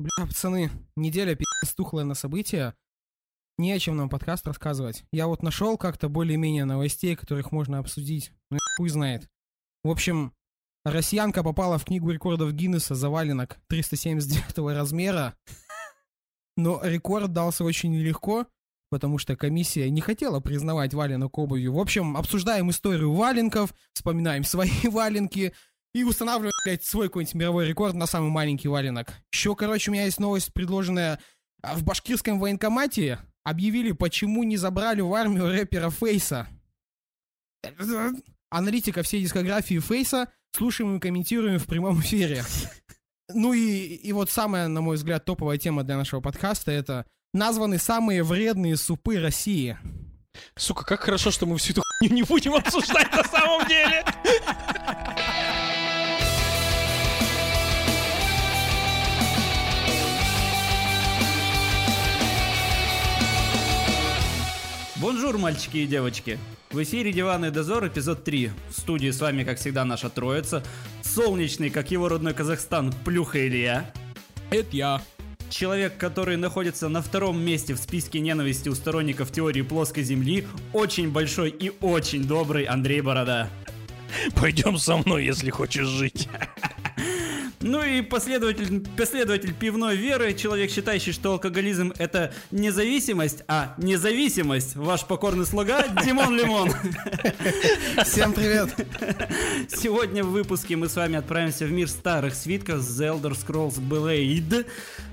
Бля, пацаны, неделя пи***ц тухлая на события. Не о чем нам подкаст рассказывать. Я вот нашел как-то более-менее новостей, которых можно обсудить. Ну, хуй знает. В общем, россиянка попала в книгу рекордов Гиннесса за валенок 379 размера. Но рекорд дался очень нелегко, потому что комиссия не хотела признавать валенок обувью. В общем, обсуждаем историю валенков, вспоминаем свои валенки и устанавливаем, блядь, свой какой-нибудь мировой рекорд на самый маленький валенок. Еще, короче, у меня есть новость, предложенная а, в башкирском военкомате. Объявили, почему не забрали в армию рэпера Фейса. Аналитика всей дискографии Фейса слушаем и комментируем в прямом эфире. Ну и, и вот самая, на мой взгляд, топовая тема для нашего подкаста это названы самые вредные супы России. Сука, как хорошо, что мы всю эту хуйню не будем обсуждать на самом деле. Бонжур, мальчики и девочки. В эфире «Диванный дозор», эпизод 3. В студии с вами, как всегда, наша троица. Солнечный, как его родной Казахстан, Плюха Илья. Это я. Человек, который находится на втором месте в списке ненависти у сторонников теории плоской земли, очень большой и очень добрый Андрей Борода. Пойдем со мной, если хочешь жить. Ну и последователь, последователь пивной веры, человек, считающий, что алкоголизм это не зависимость, а независимость. Ваш покорный слуга Димон Лимон. Всем привет. Сегодня в выпуске мы с вами отправимся в мир старых свитков The Elder Scrolls Blade.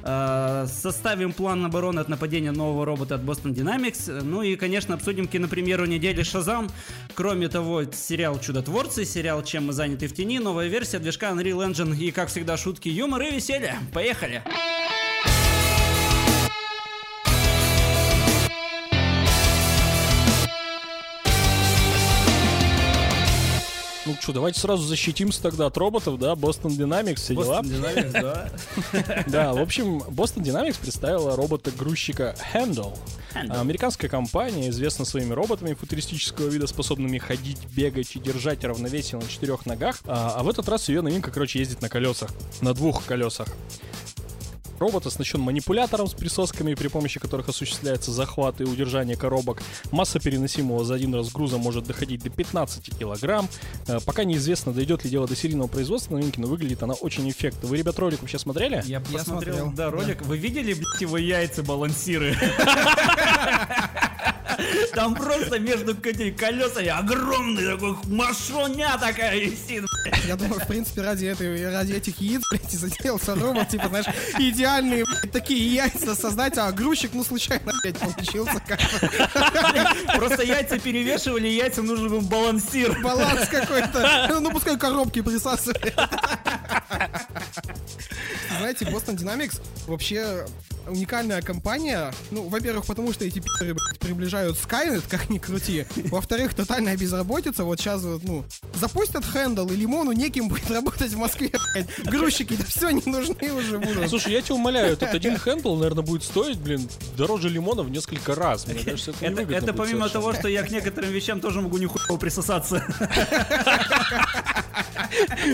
Э, Составим план обороны от нападения нового робота от Boston Dynamics. Ну и, конечно, обсудим кинопремьеру недели Шазам. Кроме того, сериал Чудотворцы, сериал Чем мы заняты в тени, новая версия движка Unreal Engine и, как всегда, шутки, юмор и веселье. Поехали! Ну что, давайте сразу защитимся тогда от роботов, да? Boston Dynamics, все дела. Boston Dynamics, да. Да, в общем, Boston Dynamics представила робота-грузчика Handle. Американская компания известна своими роботами футуристического вида, способными ходить, бегать и держать равновесие на четырех ногах. А, а в этот раз ее новинка, короче, ездит на колесах. На двух колесах. Робот оснащен манипулятором с присосками, при помощи которых осуществляется захват и удержание коробок. Масса переносимого за один раз груза может доходить до 15 килограмм. Э, Пока неизвестно, дойдет ли дело до серийного производства новинки, но выглядит она очень эффектно. Вы, ребят, ролик вообще смотрели? Я Я посмотрел, смотрел. да, ролик. Вы видели, блядь, его яйца балансиры? Там просто между колесами огромный такой машоня такая висит. Я думаю, в принципе, ради, этой, ради этих яиц, блядь, и заделался робот, типа, знаешь, идеальные, блядь, такие яйца создать, а грузчик, ну, случайно, блядь, получился как-то. Просто яйца перевешивали, яйцам нужен был балансир. Баланс какой-то. Ну, пускай коробки присасывают. Знаете, Boston Dynamics вообще уникальная компания. Ну, во-первых, потому что эти пи***ры, блядь, приближают Skynet, как ни крути. Во-вторых, тотальная безработица. Вот сейчас вот, ну, запустят Handle, и лимону негде будет работать в Москве, блядь. Грузчики-то все не нужны уже будут. Слушай, я тебя умоляю, этот один Handle, наверное, будет стоить, блин, дороже лимона в несколько раз. Мне кажется, это, Это, это помимо совершенно. того, что я к некоторым вещам тоже могу нихуя присосаться.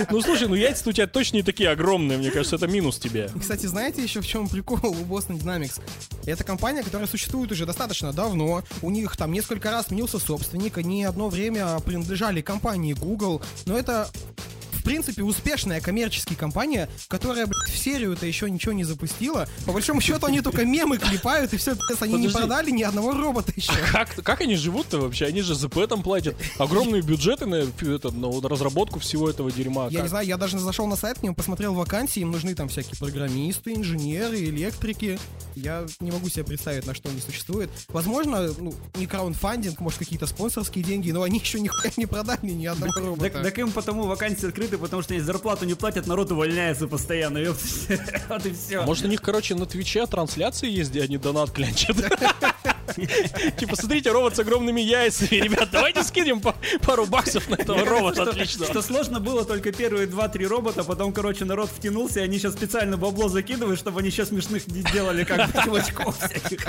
Ну, слушай, ну яйца у тебя точно не такие огромные, мне кажется, это минус тебе. Кстати, знаете еще в чем прикол у Boston Dynamics? Это компания, которая существует уже достаточно давно. У них там несколько раз сменился собственник. Они одно время принадлежали компании Google. Но это принципе, успешная коммерческая компания, которая, блядь, в серию-то еще ничего не запустила. По большому счету, они только мемы клепают, и все, пиздец, они не Подожди. продали ни одного робота еще. Как, как они живут-то вообще? Они же ЗП там платят огромные бюджеты на, это, на разработку всего этого дерьма. Я Как? не знаю, я даже зашел на сайт к ним, посмотрел вакансии, им нужны там всякие программисты, инженеры, электрики. Я не могу себе представить, на что они существуют. Возможно, ну, не краундфандинг, может, какие-то спонсорские деньги, но они еще нихуя не продали ни одного робота. Так, так им потому вакансии открыты, потому что они зарплату не платят, народ увольняется постоянно. Вот и все. Может, у них, короче, на Твиче трансляции есть, где они донат клянчат? Типа, смотрите, робот с огромными яйцами. Ребят, давайте скинем пару баксов на этого робота. Отлично. Что сложно было только первые 2-3 робота, потом, короче, народ втянулся, и они сейчас специально бабло закидывают, чтобы они сейчас смешных не делали, как бы, чувачков всяких.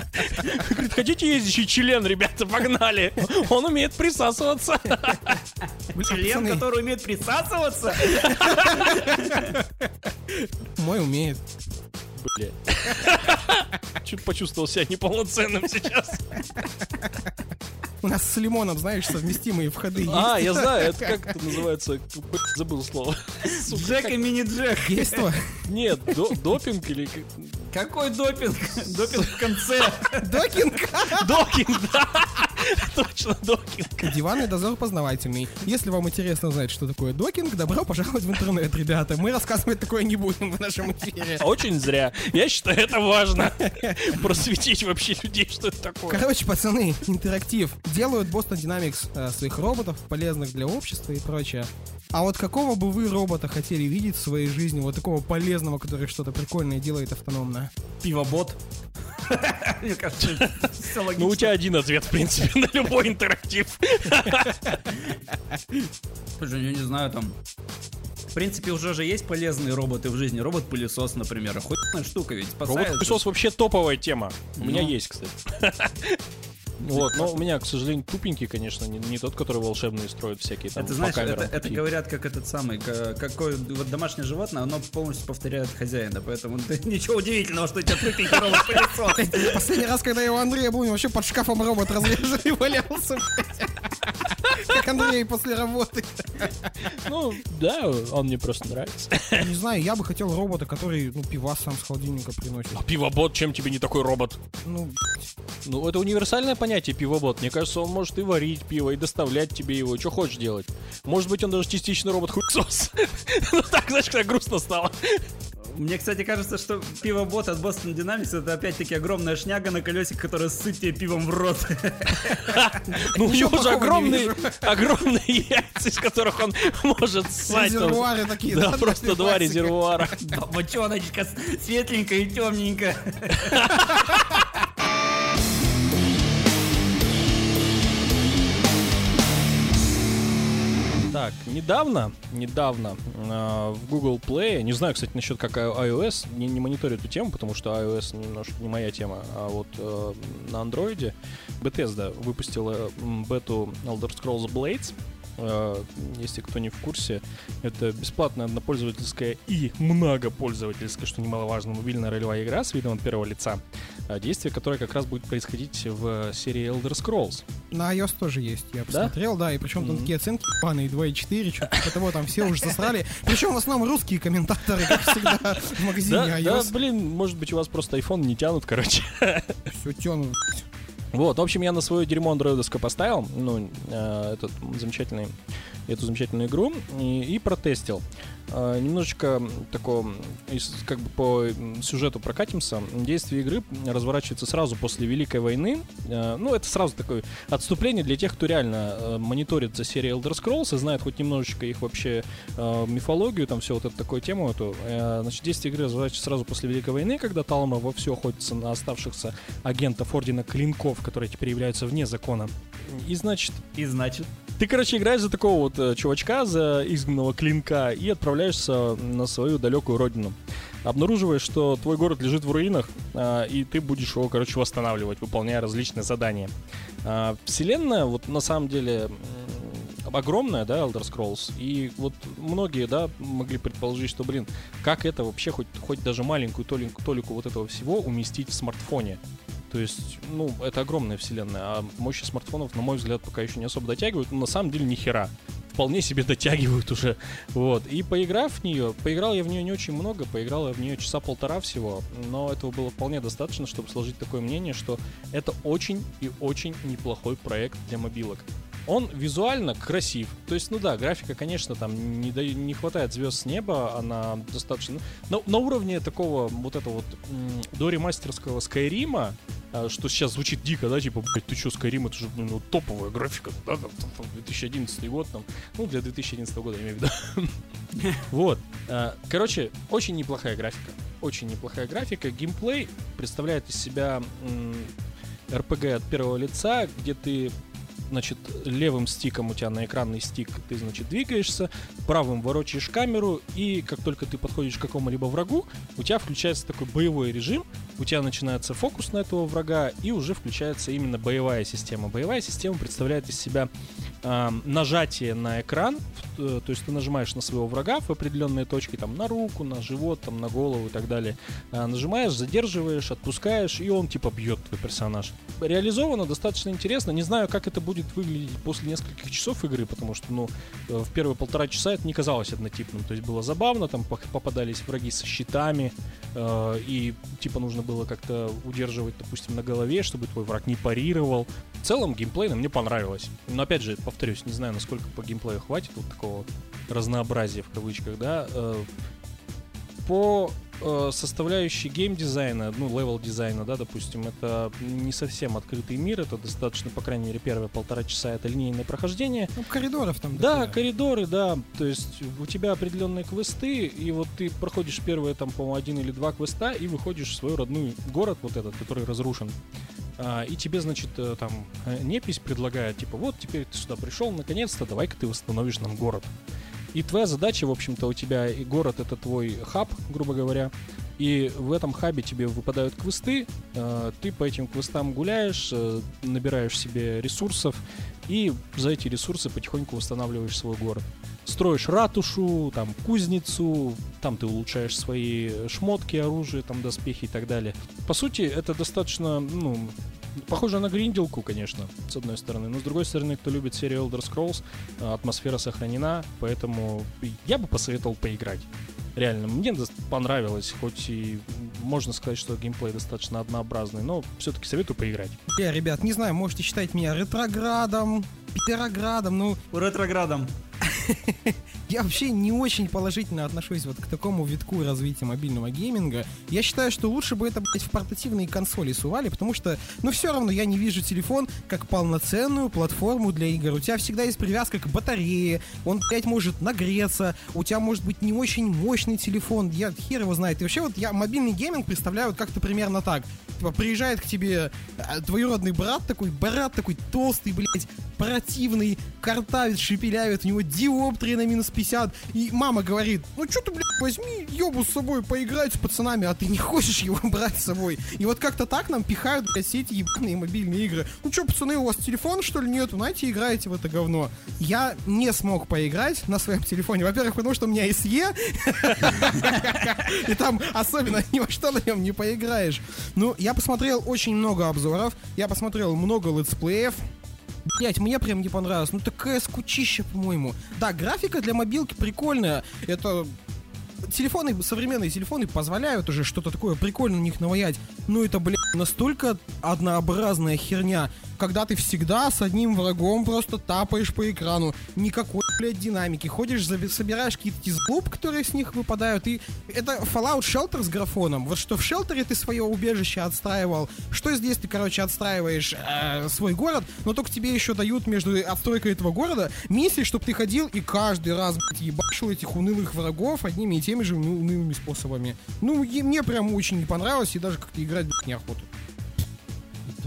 Говорит, хотите ездящий член, ребята, погнали. Он умеет присасываться. Член, который умеет присасываться? Мой умеет. Бля. Чуть почувствовал себя неполноценным сейчас. У нас с лимоном, знаешь, совместимые входы А, есть. я знаю, это как это называется? Забыл слово. Джек и мини-Джек. Есть то? Нет, до- допинг или... как- Какой допинг? Допинг в конце. Докинг! Докинг, да! Точно, докинг. Диванный дозор познавательный. Если вам интересно знать, что такое докинг, добро пожаловать в интернет, ребята. Мы рассказывать такое не будем в нашем эфире. Очень зря. Я считаю, это важно. Просветить вообще людей, что это такое. Короче, пацаны, интерактив. Делают Boston Dynamics э, своих роботов, полезных для общества и прочее. А вот какого бы вы робота хотели видеть в своей жизни, вот такого полезного, который что-то прикольное делает автономно? Пивобот. Мне кажется, все логично. Ну, у тебя один ответ, в принципе, на любой интерактив. Слушай, я не знаю, там... В принципе, уже же есть полезные роботы в жизни. Робот-пылесос, например. Охуенная штука ведь спасает. Робот-пылесос вообще топовая тема. У меня Ну. есть, кстати. Вот, но у меня, к сожалению, тупенький, конечно, не, не тот, который волшебные строит всякие там Это по знаешь, это, это говорят как этот самый, ка- какое вот домашнее животное, оно полностью повторяет хозяина, поэтому ничего удивительного, что у тебя тупенький робот-пылесос. Последний раз, когда я у Андрея был, вообще под шкафом робот разреженный валялся. блядь. Как Андрей после работы. Ну, да, он мне просто нравится. Не знаю, я бы хотел робота, который, ну, пива сам с холодильника приносит. А пивобот, чем тебе не такой робот? Ну, Ну, это универсальное понятие пивобот. Мне кажется, он может и варить пиво, и доставлять тебе его, что хочешь делать. Может быть, он даже частично робот-хуесос. Ну так, знаешь, когда грустно стало. Мне, кстати, кажется, что пивобот от Boston Dynamics это опять-таки огромная шняга на колесике, которая ссыт тебе пивом в рот. Ну, у него же огромные, яйца, из которых он может ссать. резервуары такие. Да, просто два резервуара. Бочоночка светленькая и темненькая. Так, недавно, недавно э, в Google Play, не знаю, кстати, насчет как iOS, не, не мониторю эту тему, потому что iOS немножко не моя тема, а вот э, на Android Bethesda выпустила бету Elder Scrolls Blades. Э, если кто не в курсе, это бесплатная однопользовательская и многопользовательская, что немаловажно, мобильная ролевая игра с видом от первого лица, действие которое как раз будет происходить в серии Elder Scrolls. На iOS тоже есть, я посмотрел, да, и причем там Мгм. такие оценки паные 2,4, что-то того, там все уже засрали. Причем в основном русские комментаторы, как всегда, в магазине Да, да, iOS. блин, может быть, у вас просто iPhone не тянут, короче. Все тянут. Вот, в общем, я на свое дерьмо андроидовское поставил, ну, э, этот замечательный, эту замечательную игру и, и протестил. Э, немножечко такого, как бы по сюжету прокатимся. Действие игры разворачивается сразу после Великой войны. Э, ну, это сразу такое отступление для тех, кто реально э, мониторит за серией Elder Scrolls и знает хоть немножечко их вообще э, мифологию, там все вот эту такую тему эту. Э, значит, действие игры разворачивается сразу после Великой войны, когда Талма вовсю охотится на оставшихся агентов Ордена Клинков, которые теперь являются вне закона. И, значит, И значит, ты, короче, играешь за такого вот э, чувачка, за изгнанного клинка, и отправляешься на свою далекую родину. Обнаруживаешь, что твой город лежит в руинах, а, и ты будешь его, короче, восстанавливать, выполняя различные задания. А, Вселенная, вот на самом деле, огромная, да, Elder Scrolls, и вот многие, да, могли предположить, что, блин, как это вообще хоть, хоть даже маленькую толику, толику вот этого всего уместить в смартфоне? То есть, ну, это огромная вселенная, а мощи смартфонов, на мой взгляд, пока еще не особо дотягивают. Но на самом деле ни хера. Вполне себе дотягивают уже. Вот. И поиграв в нее, поиграл я в нее не очень много, поиграл я в нее часа полтора всего, но этого было вполне достаточно, чтобы сложить такое мнение, что это очень и очень неплохой проект для мобилок. Он визуально красив. То есть, ну да, графика, конечно, там не, даю- не хватает звезд с неба, она достаточно... ну, На, уровне такого вот этого вот до ремастерского Скайрима, что сейчас звучит дико, да, типа, блядь, ты что, Skyrim, это же, ну, топовая графика, да, там, там, там, 2011 год, там, ну, для 2011 года, я имею в виду. Вот. А, Короче, очень неплохая графика. Очень неплохая графика. Геймплей представляет из себя RPG от первого лица, где ты значит, левым стиком у тебя на экранный стик ты, значит, двигаешься, правым ворочаешь камеру, и как только ты подходишь к какому-либо врагу, у тебя включается такой боевой режим, у тебя начинается фокус на этого врага, и уже включается именно боевая система. Боевая система представляет из себя а, нажатие на экран, э, то есть ты нажимаешь на своего врага в определенные точки, там на руку, на живот, там на голову и так далее. А, нажимаешь, задерживаешь, отпускаешь, и он типа бьет твой персонаж. Реализовано достаточно интересно. Не знаю, как это будет выглядеть после нескольких часов игры, потому что, ну, э, в первые полтора часа это не казалось однотипным. То есть было забавно, там попадались враги со щитами, э, и типа нужно было как-то удерживать, допустим, на голове, чтобы твой враг не парировал. В целом геймплейно мне понравилось. Но опять же, повторюсь, не знаю, насколько по геймплею хватит вот такого разнообразия в кавычках, да. По э, составляющей геймдизайна, ну, level дизайна, да, допустим, это не совсем открытый мир, это достаточно, по крайней мере, первые полтора часа это линейное прохождение. Ну, коридоров там. Да, дохуя. коридоры, да. То есть у тебя определенные квесты, и вот ты проходишь первые там, по-моему, один или два квеста и выходишь в свой родной город, вот этот, который разрушен. А, и тебе, значит, э, там э, непись предлагает, типа, вот теперь ты сюда пришел, наконец-то, давай-ка ты восстановишь нам город. И твоя задача, в общем-то, у тебя и город это твой хаб, грубо говоря. И в этом хабе тебе выпадают квесты, э, ты по этим квестам гуляешь, э, набираешь себе ресурсов, и за эти ресурсы потихоньку восстанавливаешь свой город. Строишь ратушу, там, кузницу, там ты улучшаешь свои шмотки, оружие, там, доспехи и так далее. По сути, это достаточно, ну, похоже на гринделку, конечно, с одной стороны. Но с другой стороны, кто любит серию Elder Scrolls, э, атмосфера сохранена, поэтому я бы посоветовал поиграть. Реально, мне понравилось, хоть и можно сказать, что геймплей достаточно однообразный, но все-таки советую поиграть. Я, ребят, не знаю, можете считать меня ретроградом, петероградом, ну, Ретроградом. Я вообще не очень положительно отношусь вот к такому витку развития мобильного гейминга. Я считаю, что лучше бы это, блядь, в портативные консоли сували, потому что, ну, все равно я не вижу телефон как полноценную платформу для игр. У тебя всегда есть привязка к батарее, он, блядь, может нагреться, у тебя может быть не очень мощный телефон, я хер его знает. И вообще вот я мобильный гейминг представляю вот как-то примерно так. Типа, приезжает к тебе э, двоюродный брат такой, брат такой толстый, блядь, противный, картавит, шепелявит, у него диоптрии на минус 50, и мама говорит, ну что ты, блядь, возьми Ёбу с собой поиграть с пацанами, а ты не хочешь его брать с собой. И вот как-то так нам пихают, блядь, все эти ебаные мобильные игры. Ну что, пацаны, у вас телефон, что ли, нету? Знаете, играете в это говно. Я не смог поиграть на своем телефоне. Во-первых, потому что у меня SE, и там особенно ни во что на нем не поиграешь. Ну, я посмотрел очень много обзоров, я посмотрел много летсплеев, Блять, мне прям не понравилось. Ну такая скучища, по-моему. Да, графика для мобилки прикольная. Это телефоны, современные телефоны позволяют уже что-то такое прикольное на них наваять. Но это, блядь, настолько однообразная херня, когда ты всегда с одним врагом просто тапаешь по экрану. Никакой, блядь, динамики. Ходишь, собираешь какие-то тизлуп, которые с них выпадают. И это Fallout Shelter с графоном. Вот что в шелтере ты свое убежище отстраивал, что здесь ты, короче, отстраиваешь э, свой город, но только тебе еще дают между отстройкой этого города миссии, чтобы ты ходил и каждый раз, блядь, ебашил этих унылых врагов одними и теми же уны- унылыми способами. Ну, и мне прям очень не понравилось, и даже как-то играть, блядь, неохота.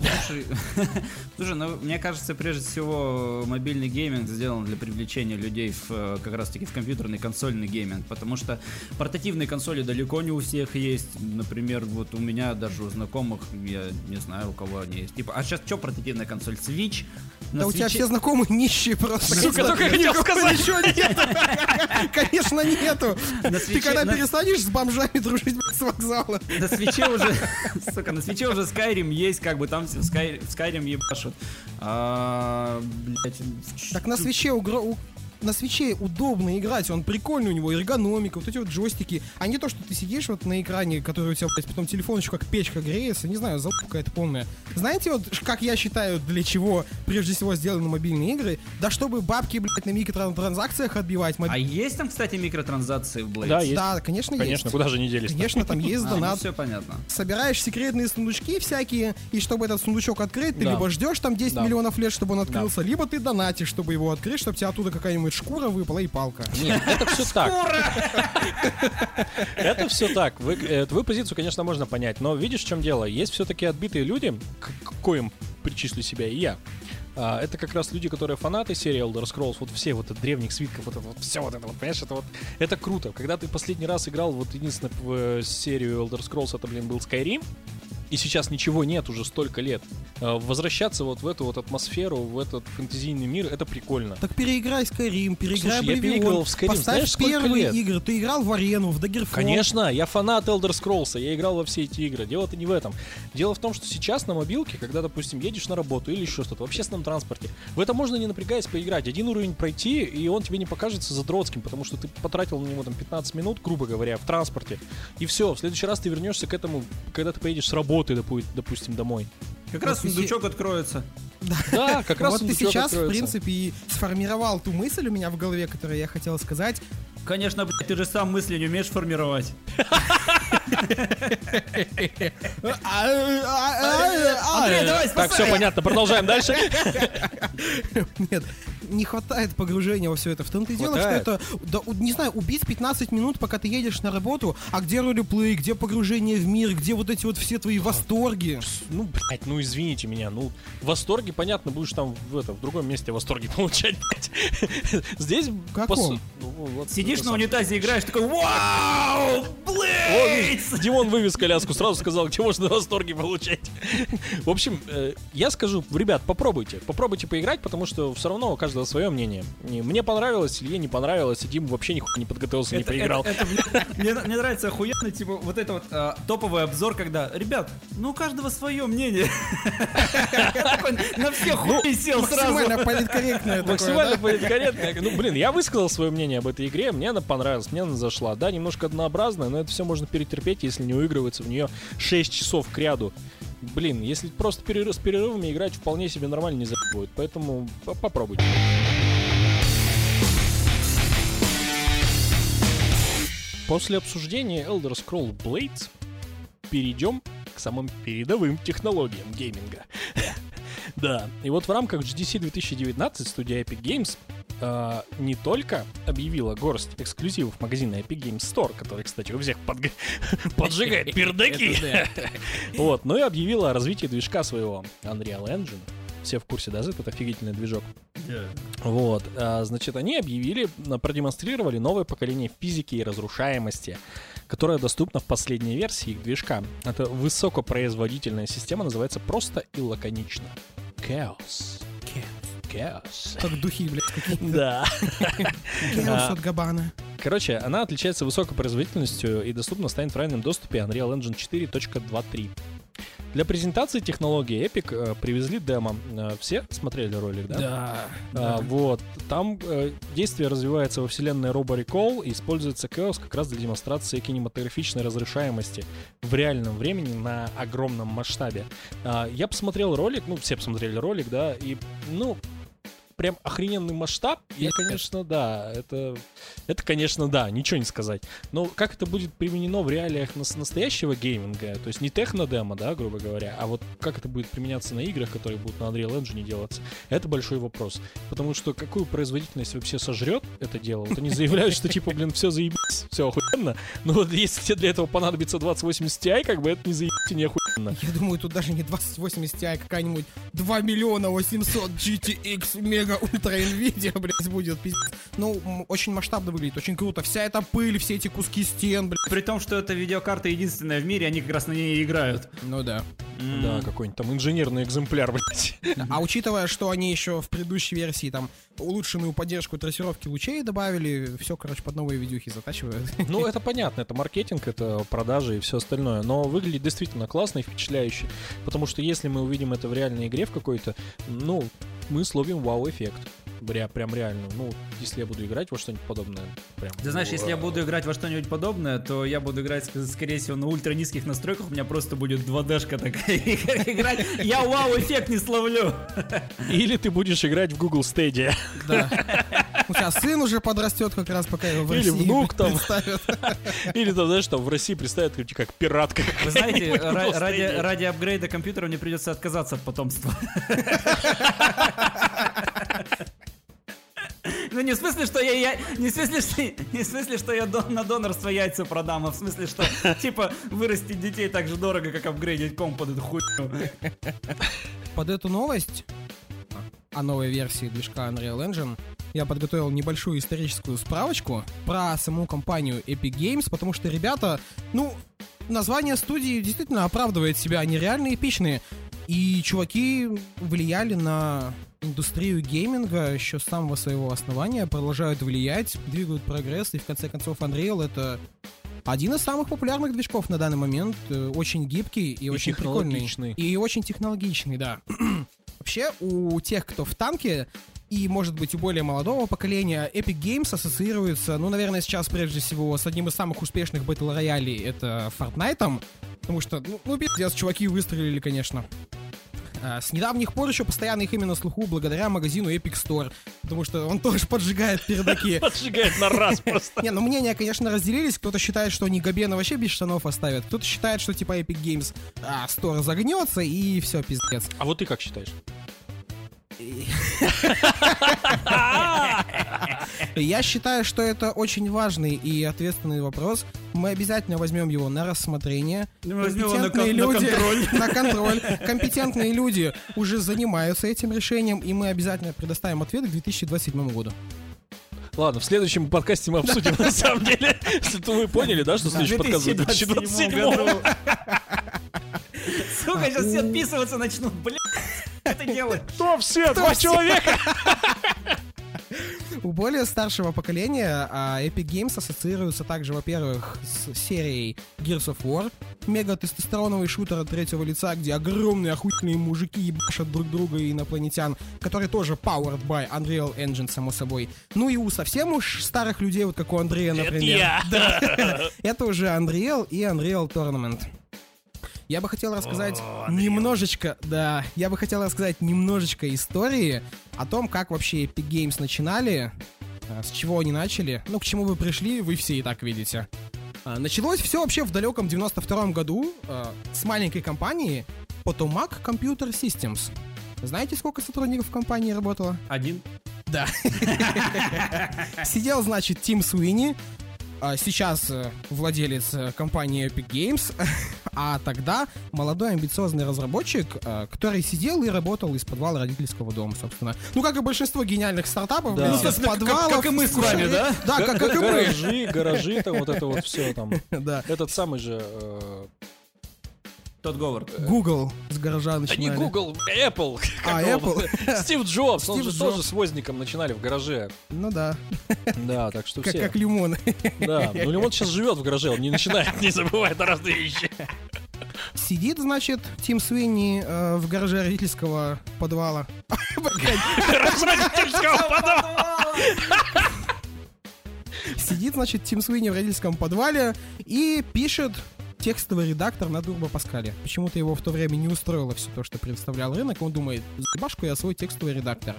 слушай, ну, мне кажется, прежде всего, мобильный гейминг сделан для привлечения людей в, э, как раз-таки в компьютерный консольный гейминг, потому что портативные консоли далеко не у всех есть. Например, вот у меня даже у знакомых, я не знаю, у кого они есть. Типа, а сейчас что портативная консоль? Switch? На Да у тебя Switch- все знакомые нищие просто. Сука, только хотел сказать. Ничего нету. Конечно, нету. Ты когда перестанешь с бомжами дружить с вокзала? На Switch уже, сука, на свече уже Skyrim есть, как бы там в Sky- в Skyrim ебашут. А, блядь, Так на свече угро- на свече удобно играть, он прикольный, у него эргономика, вот эти вот джойстики, а не то, что ты сидишь вот на экране, который у тебя, блядь, потом телефон еще как печка греется, не знаю, залупа какая-то полная. Знаете, вот как я считаю, для чего прежде всего сделаны мобильные игры? Да чтобы бабки, блядь, на микротранзакциях отбивать. моб- А есть там, кстати, микротранзакции в Blade? Да, есть. Да, конечно, Конечно, есть. куда же не делись Конечно, там есть донат. все понятно. собираешь секретные сундучки всякие, и чтобы этот сундучок открыть, ты либо ждешь там 10 Да. миллионов лет, чтобы он открылся, либо ты донатишь, чтобы его открыть, чтобы тебе оттуда какая-нибудь шкура выпала и палка. Нет, это все так. Это все так. Э, твою позицию, конечно, можно понять, но видишь, в чем дело? Есть все-таки отбитые люди, к коим причислю себя и я. А, это как раз люди, которые фанаты серии Elder Scrolls, вот все вот от древних свитков, вот это вот все вот это вот, понимаешь, это вот, это круто. Когда ты последний раз играл, вот единственное в э, серию Elder Scrolls, это, блин, был Skyrim, и сейчас ничего нет уже столько лет. Э, Возвращаться вот в эту вот атмосферу, в этот фэнтезийный мир, это прикольно. Так переиграй Skyrim, переиграй Слушай, я Oblivion, переигрывал в Skyrim, поставь знаешь, первые лет? игры. Ты играл в Арену, в Daggerfall. Конечно, я фанат Elder Scrolls, я играл во все эти игры. Дело-то не в этом. Дело в том, что сейчас на мобилке, когда, допустим, едешь на работу или еще что-то в общественном транспорте, в это можно не напрягаясь поиграть. Один уровень пройти, и он тебе не покажется задротским, потому что ты потратил на него там 15 минут, грубо говоря, в транспорте. И все, в следующий раз ты вернешься к этому, когда ты поедешь с работы, допу- допустим, домой. Как Вот раз сундучок откроется. Да, как раз Вот ты сейчас, в откроется. принципе, и сформировал ту мысль у меня в голове, которую я хотел сказать. Конечно, блядь, ты же сам мысли не умеешь формировать. Андрей, давай, Так, все понятно, продолжаем дальше. Нет, не хватает погружения во все это. В том-то и дело, что это, да, не знаю, убить 15 минут, пока ты едешь на работу, а где ролеплей, где погружение в мир, где вот эти вот все твои восторги. Ну, блядь, ну извините меня, ну, в восторге, понятно, будешь там в, это, в другом месте восторги получать, блядь. Здесь... Каком? пос- ну, вот Сидишь на унитазе, играешь, такой Вау! О, Димон вывез коляску, сразу сказал, где можно восторги получать. В общем, э, я скажу, ребят, попробуйте. Попробуйте поиграть, потому что все равно у каждого свое мнение. И Мне понравилось, Илье не понравилось, и Дим вообще нихуя не подготовился, не поиграл. это- это мне, мне нравится охуенно, типа, вот это вот а, топовый обзор, когда, ребят, ну у каждого свое мнение. На всех хуй сел сразу. Максимально политкорректное Максимально да? политкорректно. Ну, блин, я высказал свое мнение об этой игре, мне она понравилась, мне она зашла. Да, немножко однообразная, но это все можно перетерпеть, если не уигрывается в нее 6 часов к ряду. Блин, если просто перерыв, с перерывами играть вполне себе нормально не будет. Поэтому по- попробуйте. После обсуждения Elder Scroll Blades перейдем к самым передовым технологиям гейминга. Да, и вот в рамках GDC 2019 студия Epic Games э, не только объявила горсть эксклюзивов магазина Epic Games Store, который, кстати, у всех подг- поджигает пердаки, вот, но и объявила о развитии движка своего Unreal Engine. Все в курсе, да, за этот офигительный движок. Вот, а, значит, они объявили, продемонстрировали новое поколение физики и разрушаемости, которое доступно в последней версии их движка. Это высокопроизводительная система, называется просто и лаконично. Chaos. Chaos. Как духи, блядь, какие-то. Да. Chaos от Габана. Короче, она отличается высокой производительностью и доступна станет в раннем доступе Unreal Engine 4.2.3. Для презентации технологии Epic э, привезли демо. Э, все смотрели ролик, да? Да. А, вот. Там э, действие развивается во вселенной Robo Recall и используется Chaos как раз для демонстрации кинематографичной разрешаемости в реальном времени на огромном масштабе. А, я посмотрел ролик, ну, все посмотрели ролик, да, и, ну, прям охрененный масштаб. И, Пипец. конечно, да, это, это, конечно, да, ничего не сказать. Но как это будет применено в реалиях нас- настоящего гейминга, то есть не техно-демо, да, грубо говоря, а вот как это будет применяться на играх, которые будут на Unreal Engine делаться, это большой вопрос. Потому что какую производительность вообще сожрет это дело? Вот они заявляют, что типа, блин, все заебись, все охуенно. Но вот если тебе для этого понадобится 2080 Ti, как бы это не заебись и не охуенно. Я думаю, тут даже не 2080 Ti, а какая-нибудь 2 миллиона 800 GTX мега ультра Nvidia, блядь, будет, пиздец. Ну, очень масштабно выглядит, очень круто. Вся эта пыль, все эти куски стен, блядь. При том, что эта видеокарта единственная в мире, они как раз на ней играют. Ну да. Да, какой-нибудь там инженерный экземпляр, блядь. А учитывая, что они еще в предыдущей версии там улучшенную поддержку трассировки лучей добавили, все, короче, под новые видюхи затачивают. Ну, это понятно, это маркетинг, это продажи и все остальное. Но выглядит действительно классно и впечатляюще. Потому что если мы увидим это в реальной игре в какой-то, ну, мы словим вау-эффект. Прям, прям реально. Ну, если я буду играть во что-нибудь подобное, прям. Ты знаешь, если я ура. буду играть во что-нибудь подобное, то я буду играть, ск- скорее всего, на ультра низких настройках, у меня просто будет 2D-шка такая играть. Я вау-эффект не словлю. Или ты будешь играть в Google Stadia. Да. У тебя сын уже подрастет как раз, пока его в Или России внук там. Или там, знаешь, там в России представят как, как пиратка. Вы знаете, ради, ради апгрейда компьютера мне придется отказаться от потомства. Ну не в смысле, что я, я не в смысле, что, не в смысле, что я дон- на донорство яйца продам, а в смысле, что типа вырастить детей так же дорого, как апгрейдить комп под эту хуйню. Под эту новость о новой версии движка Unreal Engine я подготовил небольшую историческую справочку про саму компанию Epic Games, потому что ребята, ну, название студии действительно оправдывает себя, они реально эпичные. И чуваки влияли на индустрию гейминга еще с самого своего основания, продолжают влиять, двигают прогресс, и в конце концов Unreal это один из самых популярных движков на данный момент, э, очень гибкий и, И очень прикольный. И очень технологичный, да. Вообще, у тех, кто в танке, и, может быть, у более молодого поколения, Epic Games ассоциируется, ну, наверное, сейчас прежде всего с одним из самых успешных батл роялей, это Fortnite, потому что, ну, ну, пиздец, чуваки выстрелили, конечно. А, С недавних пор еще постоянно их имя на слуху благодаря магазину Epic Store, потому что он тоже поджигает пердаки. Поджигает на раз просто. Не, ну мнения, конечно, разделились. Кто-то считает, что они Габена вообще без штанов оставят. Кто-то считает, что типа Epic Games а, Store загнется и все, пиздец. А вот ты как считаешь? Я считаю, что это очень важный и ответственный вопрос. Мы обязательно возьмем его на рассмотрение. Мы возьмем его на Компетентные кон- на контроль. на контроль. Компетентные люди уже занимаются этим решением, и мы обязательно предоставим ответ к 2027 году. Ладно, в следующем подкасте мы обсудим, на самом деле. Если вы поняли, да, что следующий подкаст будет в 2027 году. Сука, сейчас все отписываться начнут, блядь. Это делать. Кто все? Два человека? У более старшего поколения а, Epic Games ассоциируется также, во-первых, с серией Gears of War, мега-тестостероновый шутер от третьего лица, где огромные охуительные мужики ебашат друг друга и инопланетян, который тоже powered by Unreal Engine, само собой. Ну и у совсем уж старых людей, вот как у Андрея, например. Да. Это уже Unreal и Unreal Tournament. Я бы хотел рассказать немножечко, да, я бы хотел рассказать немножечко истории о том, как вообще Epic Games начинали, а, с чего они начали, ну, к чему вы пришли, вы все и так видите. А, Началось все вообще в далеком 92 году а, с маленькой компании Potomac Computer Systems. Знаете, сколько сотрудников в компании работало? Один. Да. Сидел, значит, Тим Суини, сейчас э, владелец э, компании Epic Games, а тогда молодой амбициозный разработчик, э, который сидел и работал из подвала родительского дома, собственно. Ну, как и большинство гениальных стартапов, Да. Ну, из собственно, как- подвалов, как и мы с вами, да? Да, как, как и мы. Гаражи, гаражи, там вот это вот все там. Да. Этот самый же... Тот Говард. Google с гаража Да начинали. не Google, Apple. А? Apple. Стив Джобс, он Стив же тоже с возником начинали в гараже. Ну да, Да, так что как, все. как лимон. Да, ну Лимон сейчас живет в гараже, он не начинает, не забывает разные вещи. Сидит, значит, Тим Суини э, в гараже родительского подвала. Родительского подвала. Сидит, значит, Тим Суини в родительском подвале и пишет текстовый редактор на Турбо Паскале. Почему-то его в то время не устроило все то, что представлял рынок. Он думает, заебашку я свой текстовый редактор.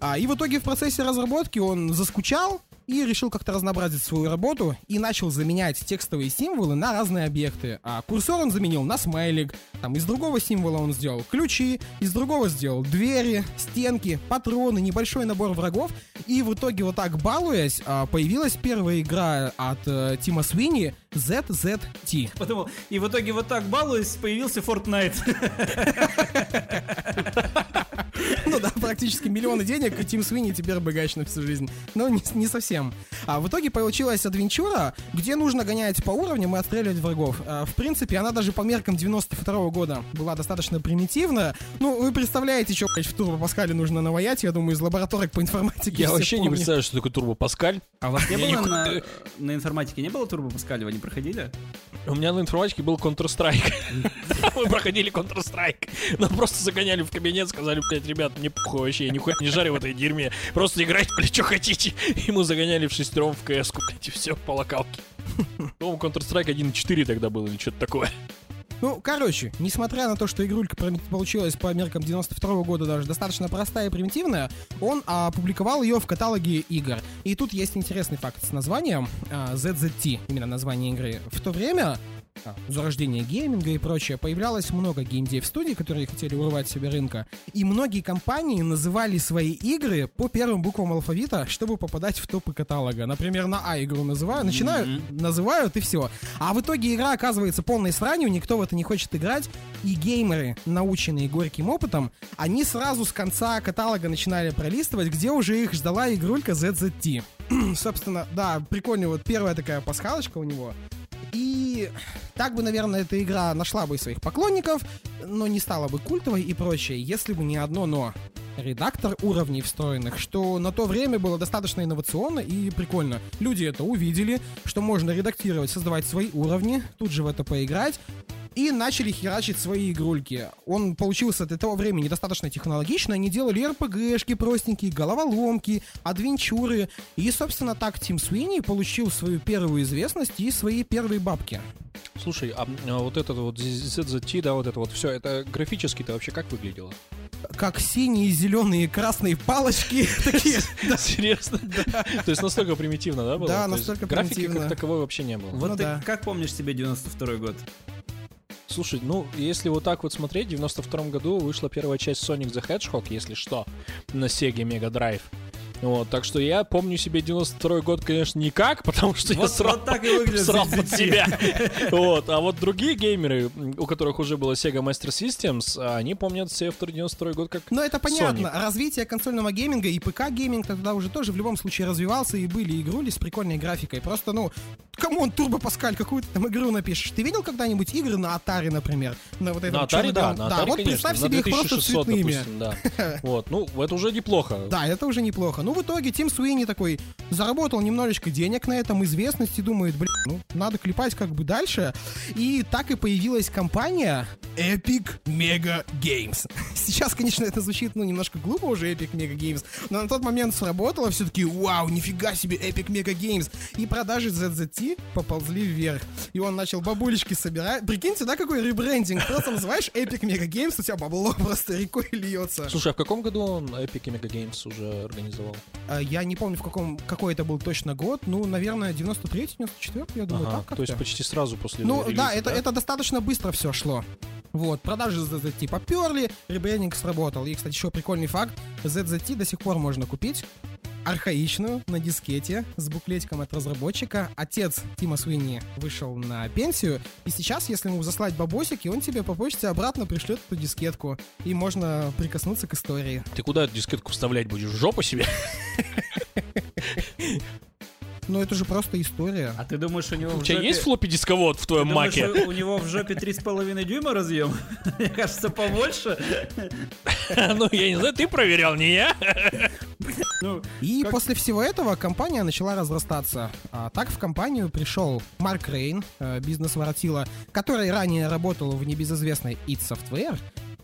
А, и в итоге в процессе разработки он заскучал и решил как-то разнообразить свою работу и начал заменять текстовые символы на разные объекты. А курсор он заменил на смайлик, там из другого символа он сделал ключи, из другого сделал двери, стенки, патроны, небольшой набор врагов. И в итоге вот так балуясь, а, появилась первая игра от э, Тима Свини ZZT. Потому, и в итоге вот так балуясь, появился Fortnite. Ну да, практически миллионы денег, и Тим Свини теперь богач на всю жизнь. Но не, не совсем. А в итоге получилась адвенчура, где нужно гонять по уровням и отстреливать врагов. А, в принципе, она даже по меркам 92 года была достаточно примитивна. Ну, вы представляете, что блядь, в Турбо Паскале нужно наваять, я думаю, из лабораторик по информатике. Я вообще не помнят. представляю, что такое Турбо Паскаль. А у вас не было не- на, на информатике, не было Турбо Паскаля, вы не проходили? У меня на информатике был Counter-Strike. Мы проходили Counter-Strike. Нам просто загоняли в кабинет, сказали, блядь, ребят, мне похуй вообще, я нихуя не жарю в этой дерьме. Просто играйте, блядь, что хотите. И мы загоняли в шестером в КС, блядь, и все, по локалке. По-моему, Counter-Strike 1.4 тогда был или что-то такое. Ну, короче, несмотря на то, что игрулька получилась по меркам 92 года даже достаточно простая и примитивная, он опубликовал ее в каталоге игр. И тут есть интересный факт с названием а, ZZT, именно название игры. В то время а, зарождение гейминга и прочее, появлялось много геймдев-студий, которые хотели урвать себе рынка. И многие компании называли свои игры по первым буквам алфавита, чтобы попадать в топы каталога. Например, на А игру называют, начинают, называют и все. А в итоге игра оказывается полной сранью, никто в это не хочет играть. И геймеры, наученные горьким опытом, они сразу с конца каталога начинали пролистывать, где уже их ждала игрулька ZZT. Собственно, да, прикольная вот первая такая пасхалочка у него. И так бы, наверное, эта игра нашла бы своих поклонников, но не стала бы культовой и прочее, если бы не одно но. Редактор уровней встроенных, что на то время было достаточно инновационно и прикольно. Люди это увидели, что можно редактировать, создавать свои уровни, тут же в это поиграть, и начали херачить свои игрульки. Он получился для того времени достаточно технологично, они делали РПГшки простенькие, головоломки, адвенчуры, и, собственно, так Тим Суини получил свою первую известность и свои первые бабки. Слушай, а, а вот этот вот ZZT, да, вот это вот все, это графически-то вообще как выглядело? Как синие, зеленые, красные палочки такие. Серьезно? Да. То есть настолько примитивно, да, было? Да, настолько примитивно. Графики как таковой вообще не было. Вот ну ты как помнишь себе 92 год? Слушай, ну, если вот так вот смотреть, в 92 году вышла первая часть Sonic the Hedgehog, если что, на Sega Mega Drive. Вот, так что я помню себе 92 год, конечно, никак, потому что вот, я срал, вот так и срал под себя. вот, а вот другие геймеры, у которых уже было Sega Master Systems, они помнят Сефтер 92 год как Ну, это понятно. Sonic. Развитие консольного гейминга и ПК-гейминг тогда уже тоже в любом случае развивался, и были игрули с прикольной графикой. Просто, ну, кому он Турбо Паскаль, какую-то там игру напишешь. Ты видел когда-нибудь игры на Atari, например? На, вот этом на Atari, да, на Atari, да, вот конечно, представь себе их просто цветными. Допустим, да. вот, ну, это уже неплохо. Да, это уже неплохо. Ну, в итоге Тим Суи Суини такой заработал немножечко денег на этом, известности, думает, блин, ну, надо клепать как бы дальше. И так и появилась компания Epic Mega Games. Сейчас, конечно, это звучит, ну, немножко глупо уже Epic Mega Games, но на тот момент сработало все-таки, вау, нифига себе, Epic Mega Games. И продажи ZZT поползли вверх. И он начал бабулечки собирать. Прикиньте, да, какой ребрендинг. Просто называешь Epic Mega Games, у тебя бабло просто рекой льется. Слушай, а в каком году он Epic Mega Games уже организовал? А, я не помню, в каком, какой это был точно год. Ну, наверное, 93-й, 94 я думаю, ага, так То есть почти сразу после Ну, релиза, да, это, да? это достаточно быстро все шло. Вот, продажи ZZT поперли, ребрендинг сработал. И, кстати, еще прикольный факт, ZZT до сих пор можно купить архаичную на дискете с буклетиком от разработчика. Отец Тима Суини вышел на пенсию, и сейчас, если ему заслать бабосики, он тебе по почте обратно пришлет эту дискетку, и можно прикоснуться к истории. Ты куда эту дискетку вставлять будешь? В жопу себе? Ну, это же просто история. А ты думаешь, у него У тебя есть флоппи дисковод в твоем маке? у него в жопе 3,5 дюйма разъем? Мне кажется, побольше. Ну, я не знаю, ты проверял, не я. Ну, и как... после всего этого компания начала разрастаться. А так в компанию пришел Марк Рейн, э, бизнес-воротила, который ранее работал в небезызвестной It Software,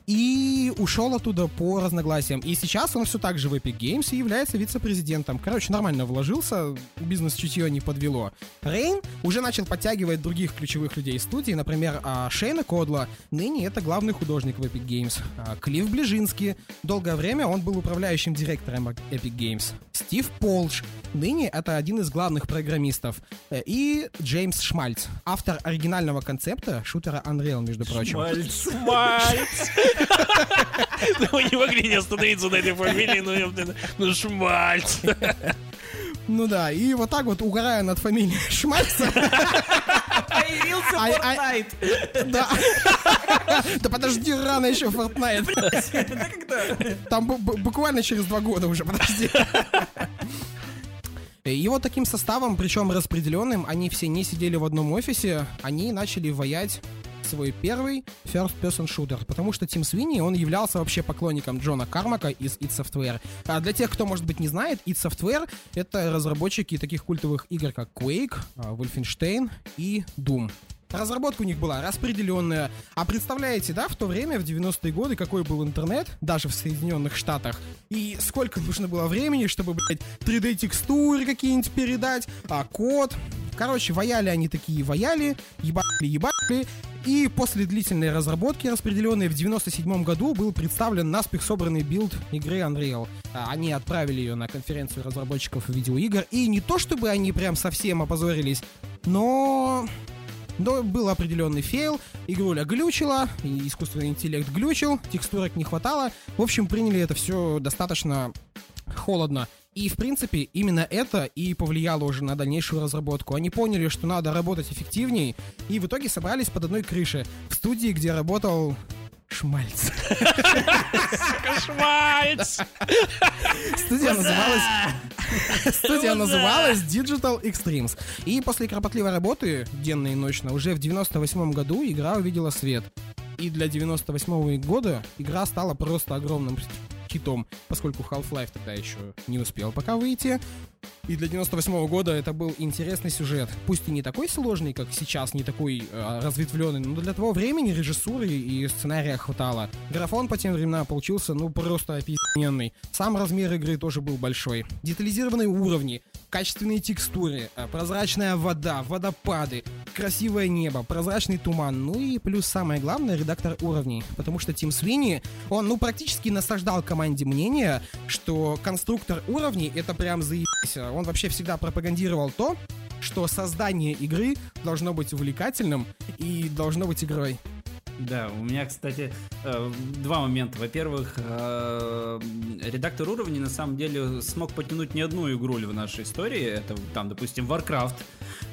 и ушел оттуда по разногласиям. И сейчас он все так же в Epic Games и является вице-президентом. Короче, нормально вложился, бизнес-чутье не подвело. Рейн уже начал подтягивать других ключевых людей студии, например, а, Шейна Кодла, ныне это главный художник в Epic Games. А, Клифф Ближинский, долгое время он был управляющим директором Epic Games. Стив Полш, ныне это один из главных программистов. Э, и Джеймс Шмальц, автор оригинального концепта шутера Unreal, между прочим. Шмальц! Шмальц! Мы не могли не остановиться на этой фамилии, ну, ну Шмальц. Ну да, и вот так вот, угорая над фамилией Шмальца... Появился Fortnite. Да. Да подожди, рано еще Fortnite. Там буквально через два года уже, подожди. И вот таким составом, причем распределенным, они все не сидели в одном офисе, они начали воять свой первый first-person shooter, потому что Тим Свини, он являлся вообще поклонником Джона Кармака из id Software. А для тех, кто, может быть, не знает, id Software — это разработчики таких культовых игр, как Quake, а, Wolfenstein и Doom. Разработка у них была распределенная. А представляете, да, в то время, в 90-е годы, какой был интернет, даже в Соединенных Штатах, и сколько нужно было времени, чтобы, блядь, 3D-текстуры какие-нибудь передать, а код. Короче, ваяли они такие, ваяли, ебали, ебали, и после длительной разработки, распределенной в 97 году, был представлен наспех собранный билд игры Unreal. А, они отправили ее на конференцию разработчиков видеоигр, и не то чтобы они прям совсем опозорились, но но был определенный фейл, игруля глючила, искусственный интеллект глючил, текстурок не хватало. В общем, приняли это все достаточно холодно. И, в принципе, именно это и повлияло уже на дальнейшую разработку. Они поняли, что надо работать эффективнее, и в итоге собрались под одной крышей. В студии, где работал Шмальц. Шмальц! Студия называлась... Студия называлась Digital Extremes. И после кропотливой работы, денно и ночно, уже в 98 году игра увидела свет. И для 98 года игра стала просто огромным хитом, поскольку Half-Life тогда еще не успел пока выйти. И для 98 года это был интересный сюжет. Пусть и не такой сложный, как сейчас, не такой э, разветвленный, но для того времени режиссуры и сценария хватало. Графон по тем временам получился, ну, просто опи***ненный. Сам размер игры тоже был большой. Детализированные уровни, качественные текстуры, э, прозрачная вода, водопады, красивое небо, прозрачный туман, ну и плюс самое главное, редактор уровней. Потому что Тим Свини, он, ну, практически насаждал команде мнение, что конструктор уровней это прям заебись. Он вообще всегда пропагандировал то, что создание игры должно быть увлекательным и должно быть игрой. Да, у меня, кстати, э, два момента. Во-первых, э, редактор уровней на самом деле смог потянуть не одну игру в нашей истории. Это там, допустим, Warcraft,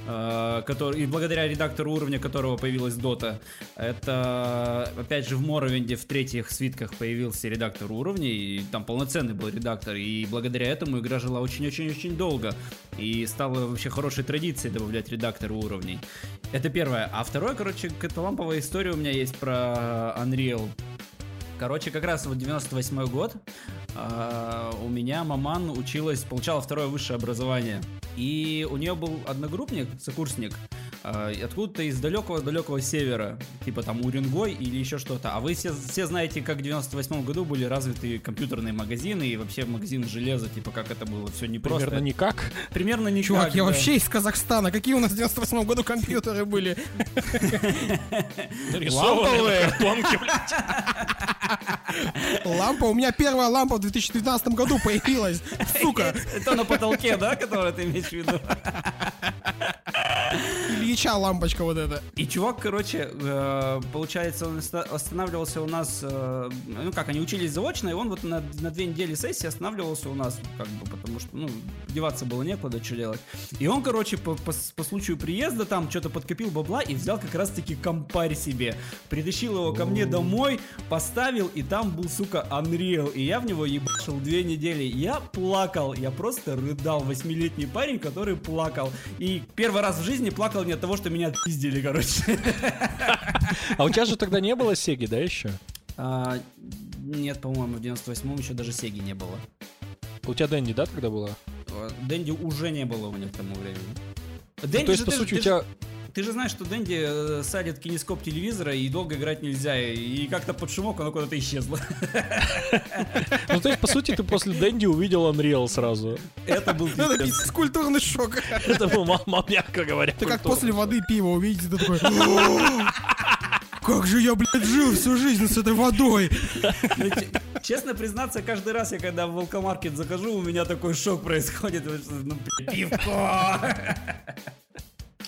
который, и благодаря редактору уровня которого появилась Dota. Это, опять же, в Моровинде в третьих свитках появился редактор уровней, и там полноценный был редактор, и благодаря этому игра жила очень-очень-очень долго. И стала вообще хорошей традицией добавлять редакторы уровней. Это первое. А второе, короче, какая-то ламповая история у меня есть про Unreal. Короче, как раз вот 98 год э, у меня маман училась, получала второе высшее образование. И у нее был одногруппник, сокурсник, откуда-то из далекого-далекого севера, типа там Уренгой или еще что-то. А вы все, все знаете, как в 98 году были развиты компьютерные магазины и вообще магазин железа, типа как это было все непросто. Примерно никак. Примерно никак. Чувак, я да. вообще из Казахстана. Какие у нас в 98 году компьютеры были? Картонке, блядь. Лампа. У меня первая лампа в 2019 году появилась. Сука. Это на потолке, да, который ты имеешь в виду? Ильича лампочка вот эта. И чувак, короче, э, получается, он оста- останавливался у нас, э, ну как, они учились заочно, и он вот на, на две недели сессии останавливался у нас, как бы, потому что, ну, деваться было некуда, что делать. И он, короче, по, по, по случаю приезда там что-то подкопил бабла и взял как раз-таки компарь себе. Притащил его ко мне домой, поставил, и там был, сука, Unreal. И я в него ебашил две недели. Я плакал, я просто рыдал. Восьмилетний парень, который плакал. И первый раз в жизни плакал не от того, что меня отпиздили, короче. А у тебя же тогда не было Сеги, да, еще? А, Нет, по-моему, в 98-м еще даже Сеги не было. У тебя Дэнди, да, тогда была? Дэнди уже не было у меня к тому времени. Ну, Дэнди то есть, по ты- сути, ты у тебя... Ты же знаешь, что Дэнди э, садит кинескоп телевизора и долго играть нельзя. И как-то под шумок оно куда-то исчезло. Ну, то есть, по сути, ты после Дэнди увидел Unreal сразу. Это был Это пиздец. пиздец, культурный шок. Это был, мама, мягко говоря, Ты как после воды пиво увидите, ты такой... «О, Как же я, блядь, жил всю жизнь с этой водой. Ну, Честно признаться, каждый раз я когда в волкомаркет захожу, у меня такой шок происходит. Ну, пивко!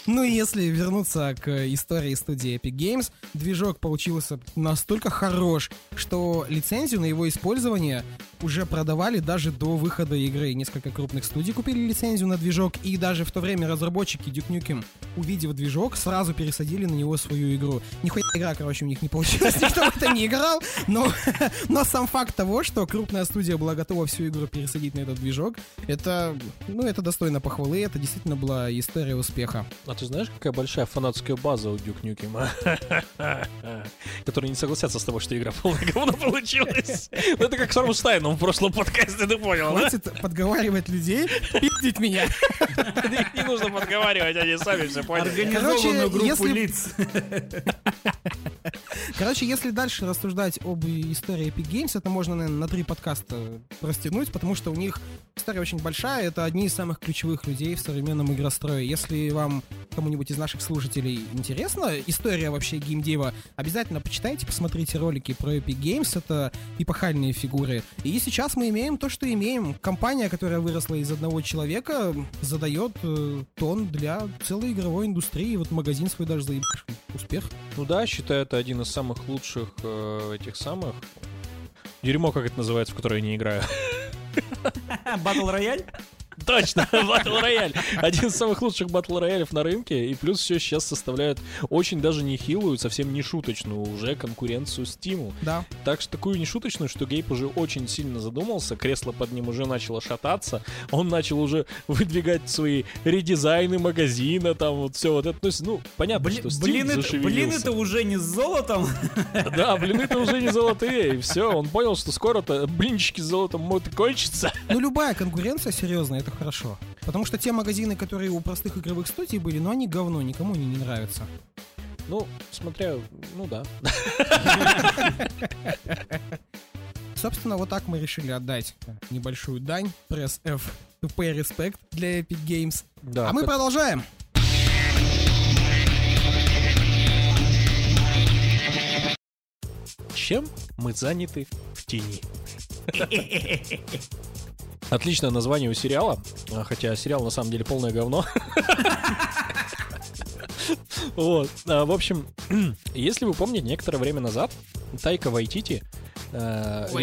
Ну и если вернуться к истории студии Epic Games, движок получился настолько хорош, что лицензию на его использование уже продавали даже до выхода игры. Несколько крупных студий купили лицензию на движок, и даже в то время разработчики Duke Nukem, увидев движок, сразу пересадили на него свою игру. Нихуя игра, короче, у них не получилась, никто в это не играл, но, но сам факт того, что крупная студия была готова всю игру пересадить на этот движок, это, ну, это достойно похвалы, это действительно была история успеха. А ты знаешь, какая большая фанатская база у Дюк Нюкема? Которые не согласятся с тобой, что игра полное говно получилась. Ну, это как с Рамштайном в прошлом подкасте, ты понял? Хватит подговаривать людей, пиздить меня. Их не нужно подговаривать, они сами все поняли. Организованную группу лиц. Короче, если дальше рассуждать об истории Epic Games, это можно, наверное, на три подкаста растянуть, потому что у них история очень большая, это одни из самых ключевых людей в современном игрострое. Если вам кому-нибудь из наших слушателей интересна история вообще геймдева, обязательно почитайте, посмотрите ролики про Epic Games, это эпохальные фигуры. И сейчас мы имеем то, что имеем. Компания, которая выросла из одного человека, задает э, тон для целой игровой индустрии. Вот магазин свой даже заебашил. Успех. Ну да, считаю, это один из самых лучших э, этих самых. Дерьмо, как это называется, в которое я не играю. Батл рояль? Точно, батл рояль. Один из самых лучших батл роялев на рынке. И плюс все сейчас составляет очень даже нехилую, совсем не шуточную уже конкуренцию Steam. Да. Так что такую нешуточную, что Гейб уже очень сильно задумался, кресло под ним уже начало шататься, он начал уже выдвигать свои редизайны магазина, там вот все вот это. То есть, ну, понятно, Блин, что Steam блин, это, блин, это уже не с золотом. Да, блины-то уже не золотые, и все, он понял, что скоро-то блинчики с золотом могут кончиться. Ну, любая конкуренция серьезная, это хорошо. Потому что те магазины, которые у простых игровых студий были, ну, они говно, никому они не нравятся. Ну, смотря, ну да. Собственно, вот так мы решили отдать небольшую дань. Press F to pay respect для Epic Games. Да, а мы как- продолжаем. Чем мы заняты в тени? Отличное название у сериала, а, хотя сериал на самом деле полное говно. Вот. а, В общем, если вы помните, некоторое время назад Тайка Вайтити э,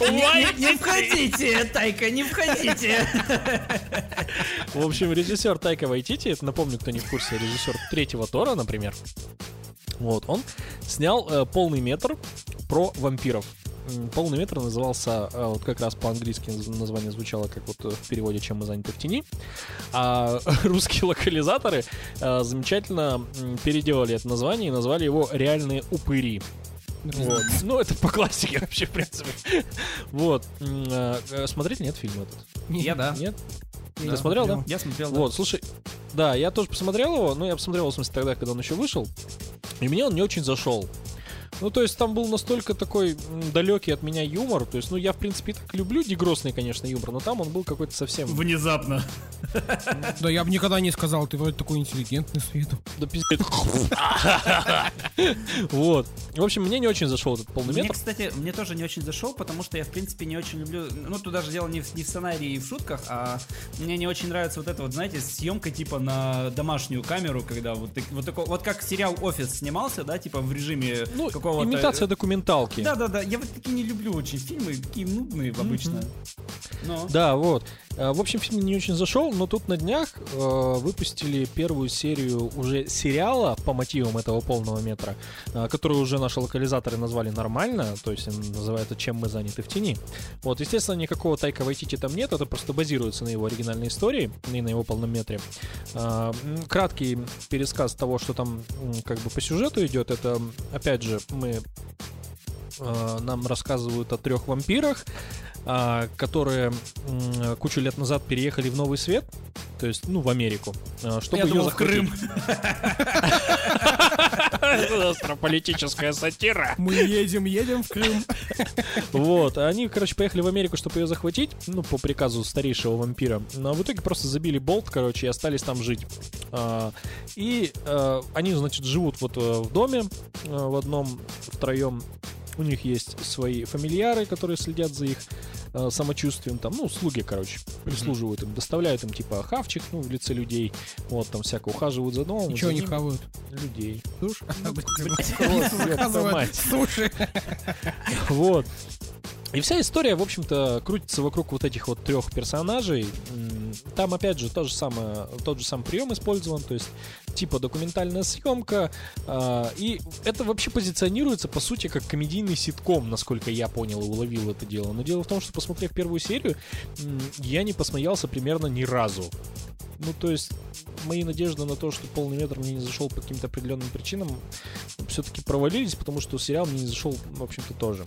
Не не входите, Тайка, не входите. В общем, режиссер Тайка Вайтити, напомню, кто не в курсе, режиссер третьего Тора, например. Вот, он снял э, полный метр про вампиров. Полный метр назывался, э, вот как раз по-английски наз- название звучало, как вот э, в переводе «Чем мы заняты в тени». А русские локализаторы э, замечательно переделали это название и назвали его «Реальные упыри». Вот. Ну, это по классике вообще, в принципе. Вот. М, э, Смотрели, нет, фильм этот? Я да. Нет? Ты смотрел, да? Я смотрел, да. Вот, слушай, да, я тоже посмотрел его, но я посмотрел, в смысле, тогда, когда он еще вышел, и мне он не очень зашел. Ну, то есть там был настолько такой далекий от меня юмор, то есть, ну, я, в принципе, так люблю дегросный, конечно, юмор, но там он был какой-то совсем... Внезапно. Да я бы никогда не сказал, ты вроде такой интеллигентный с виду. Да пиздец. Вот. В общем, мне не очень зашел этот полный Мне, метр. кстати, мне тоже не очень зашел, потому что я, в принципе, не очень люблю... Ну, тут даже дело не в, не в сценарии и в шутках, а мне не очень нравится вот эта вот, знаете, съемка типа на домашнюю камеру, когда вот, вот, такой, вот как сериал «Офис» снимался, да, типа в режиме Ну, какого-то... имитация документалки. Да-да-да, я вот такие не люблю очень фильмы, такие нудные обычно. Но... Да, вот. Э, В общем, фильм не очень зашел, но тут на днях э, выпустили первую серию уже сериала по мотивам этого полного метра, э, который уже наши локализаторы назвали нормально, то есть называется «Чем мы заняты в тени». Вот, естественно, никакого Тайка Вайтити там нет, это просто базируется на его оригинальной истории и на его полном метре. Э, Краткий пересказ того, что там как бы по сюжету идет, это, опять же, мы э, нам рассказывают о трех вампирах, а, которые м, кучу лет назад переехали в Новый Свет, то есть, ну, в Америку, а, чтобы Я ее думал, в. Крым. Это Астрополитическая сатира. Мы едем, едем в Крым. Вот, а они, короче, поехали в Америку, чтобы ее захватить, ну, по приказу старейшего вампира. Но в итоге просто забили болт, короче, и остались там жить. А, И а, они, значит, живут вот э, в доме э, в одном, втроем. У них есть свои фамильяры, которые следят за их э, самочувствием, там, ну, слуги, короче, прислуживают им, доставляют им, типа, хавчик, ну, в лице людей, вот, там, всяко ухаживают за домом. И за что они ним. хавают? Людей. Заказывают мать. Суши. Вот. И вся история, в общем-то, крутится вокруг вот этих вот трех персонажей. Там, опять же, то же самое, тот же самый прием использован, то есть типа документальная съемка. а, И это вообще позиционируется, по сути, как комедийный ситком, насколько я понял и уловил это дело. Но дело в том, что, посмотрев первую серию, я не посмеялся примерно ни разу. Ну, то есть, мои надежды на то, что полный метр мне не зашел по каким-то определенным причинам, все-таки провалились, потому что сериал мне не зашел, в общем-то, тоже.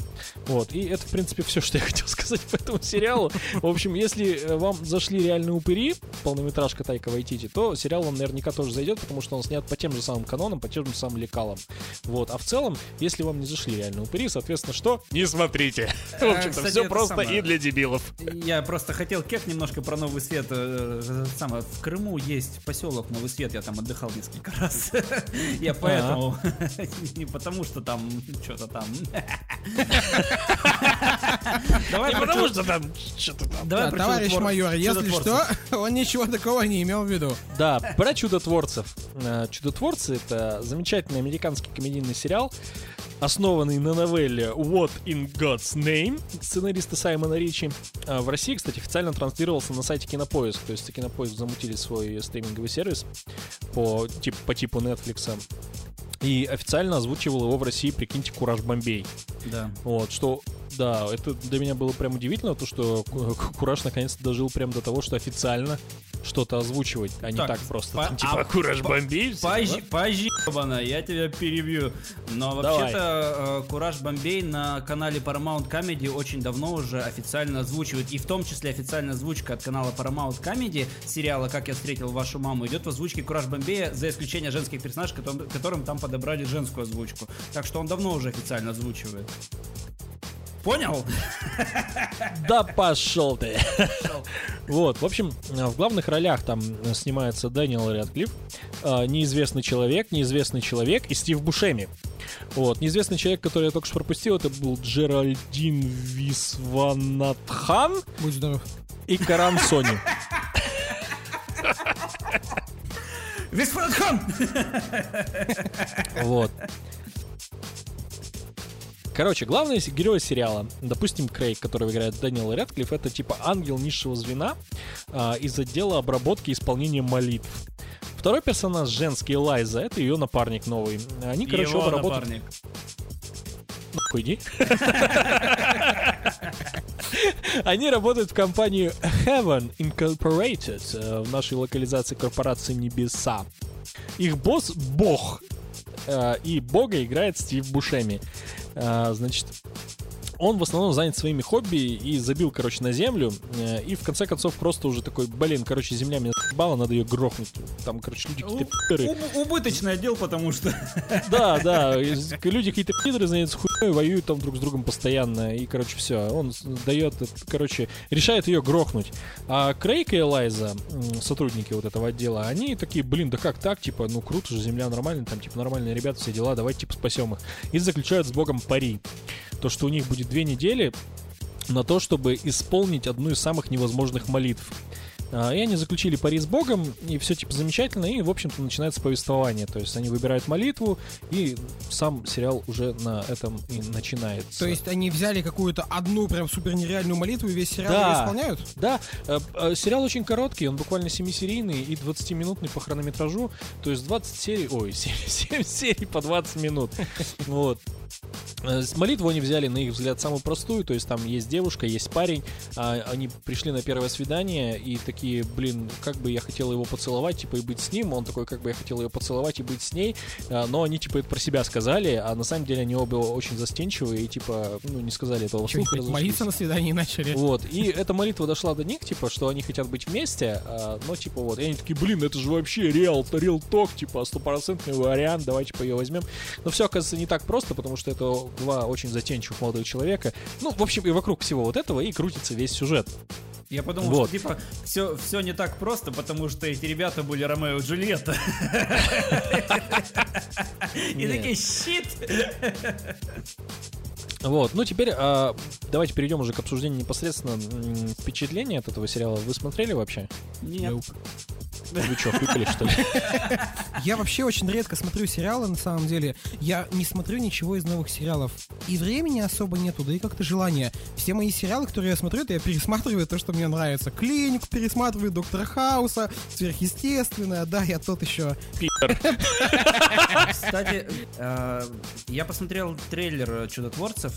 Вот, и это, в принципе, все, что я хотел сказать по этому сериалу. В общем, если э, вам зашли реальные упыри, полнометражка Тайка Вайтити, то сериал вам наверняка тоже зайдет, потому что он снят по тем же самым канонам, по тем же самым лекалам. Вот, а в целом, если вам не зашли реальные упыри, соответственно, что? Не смотрите. В общем-то, кстати, все просто и для дебилов. Я просто хотел кек немножко про Новый Свет. э, самое, в Крыму есть поселок Новый Свет, я там отдыхал несколько раз. Я поэтому, не потому что там что-то там. Давай потому что там что-то там. давай Товарищ майор, если что, он ничего такого не имел в виду. Да, про чудотворцев. Э, Чудотворцы это замечательный американский комедийный сериал, основанный на новелле What in God's Name сценариста Саймона Ричи. А в России, кстати, официально транслировался на сайте Кинопоиск. То есть Кинопоиск замутили свой стриминговый сервис по, тип, по типу Netflix. И официально озвучивал его в России, прикиньте, Кураж Бомбей. Да. Вот, что, да, это для меня было прям удивительно, то, что Ку- Кураж наконец-то дожил прям до того, что официально что-то озвучивать, а не Так, так просто. по- там, типа, а Кураж по- Бомбей. позже, ебана, я тебя перебью. Но вообще-то э, Кураж Бомбей на канале Paramount Comedy очень давно уже официально озвучивает. И в том числе официальная озвучка от канала Paramount Comedy сериала «Как я встретил вашу маму» идет в озвучке Кураж Бомбея, за исключением женских персонажей, которым, которым там подобрали женскую озвучку. Так что он давно уже официально озвучивает. Понял? Да пошел ты. Вот, в общем, в главных ролях там снимается Дэниел Рэдклифф, э, неизвестный человек, неизвестный человек и Стив Бушеми. Вот, неизвестный человек, который я только что пропустил, это был Джеральдин Висванатхан Будь здоров. и Каран Сони. Висфордхан! Вот. Короче, главный с- герой сериала, допустим, Крейг, которого играет Дэниел Рэдклифф, это типа ангел низшего звена а, из отдела обработки и исполнения молитв. Второй персонаж, женский Лайза, это ее напарник новый. Они, короче, Его оба работают... напарник. Нахуй иди. Они работают в компании Heaven Incorporated, э, в нашей локализации корпорации Небеса. Их босс — Бог. Э, И Бога играет Стив Бушеми. Э, Значит, он в основном занят своими хобби и забил, короче, на землю. э, И в конце концов просто уже такой, блин, короче, земля меня заебала, надо ее грохнуть. Там, короче, люди какие-то пидоры. Уб- Убыточный отдел, потому что... Да, да, люди какие-то пидоры заняты хуйней, воюют там друг с другом постоянно, и, короче, все, он дает, э, короче, решает ее грохнуть. А Крейг и Элайза, сотрудники вот этого отдела, они такие, блин, да как так, типа, ну круто же, земля нормальная, там, типа, нормальные ребята, все дела, давайте, типа, спасем их. И заключают с Богом пари. То, что у них будет две недели на то, чтобы исполнить одну из самых невозможных молитв. А, И они заключили пари с Богом, и все типа замечательно, и, в общем-то, начинается повествование. То есть они выбирают молитву, и сам сериал уже на этом и начинается. То есть они взяли какую-то одну прям супер нереальную молитву и весь сериал Да. исполняют? Да, э, э, сериал очень короткий, он буквально 7-серийный и 20-минутный по хронометражу. То есть 20 серий, ой, 7, 7 серий по 20 минут. Вот. Э, молитву они взяли, на их взгляд, самую простую, то есть там есть девушка, есть парень, а они пришли на первое свидание и такие, блин, как бы я хотел его поцеловать, типа, и быть с ним, он такой, как бы я хотел ее поцеловать и быть с ней, А, но они, типа, это про себя сказали, а на самом деле они оба очень застенчивые и, типа, ну, не сказали этого разошлись. молиться на свидании начали? Вот, и эта молитва дошла до них, типа, что они хотят быть вместе, а, но, типа, вот, и они такие, блин, это же вообще реал, реал ток, типа, стопроцентный вариант, давайте, типа, ее возьмем. Но все, оказывается, не так просто, потому что это два очень затенчивых молодых человека. Ну, в общем, и вокруг всего вот этого и крутится весь сюжет. Я подумал, Вот. что типа все, все не так просто, потому что эти ребята были Ромео и Джульетта. И такие, щит! Вот, ну теперь а, давайте перейдем уже к обсуждению непосредственно м, впечатления от этого сериала. Вы смотрели вообще? Нет. Вы что, хрюкали, что ли? Я вообще очень редко смотрю сериалы, на самом деле. Я не смотрю ничего из новых сериалов. И времени особо нету, да и как-то желания. Все мои сериалы, которые я смотрю, это я пересматриваю то, что мне нравится. Клинику пересматриваю, Доктора Хауса, Сверхъестественное, да, я тот еще. Кстати, э, я посмотрел трейлер «Чудотворцев»,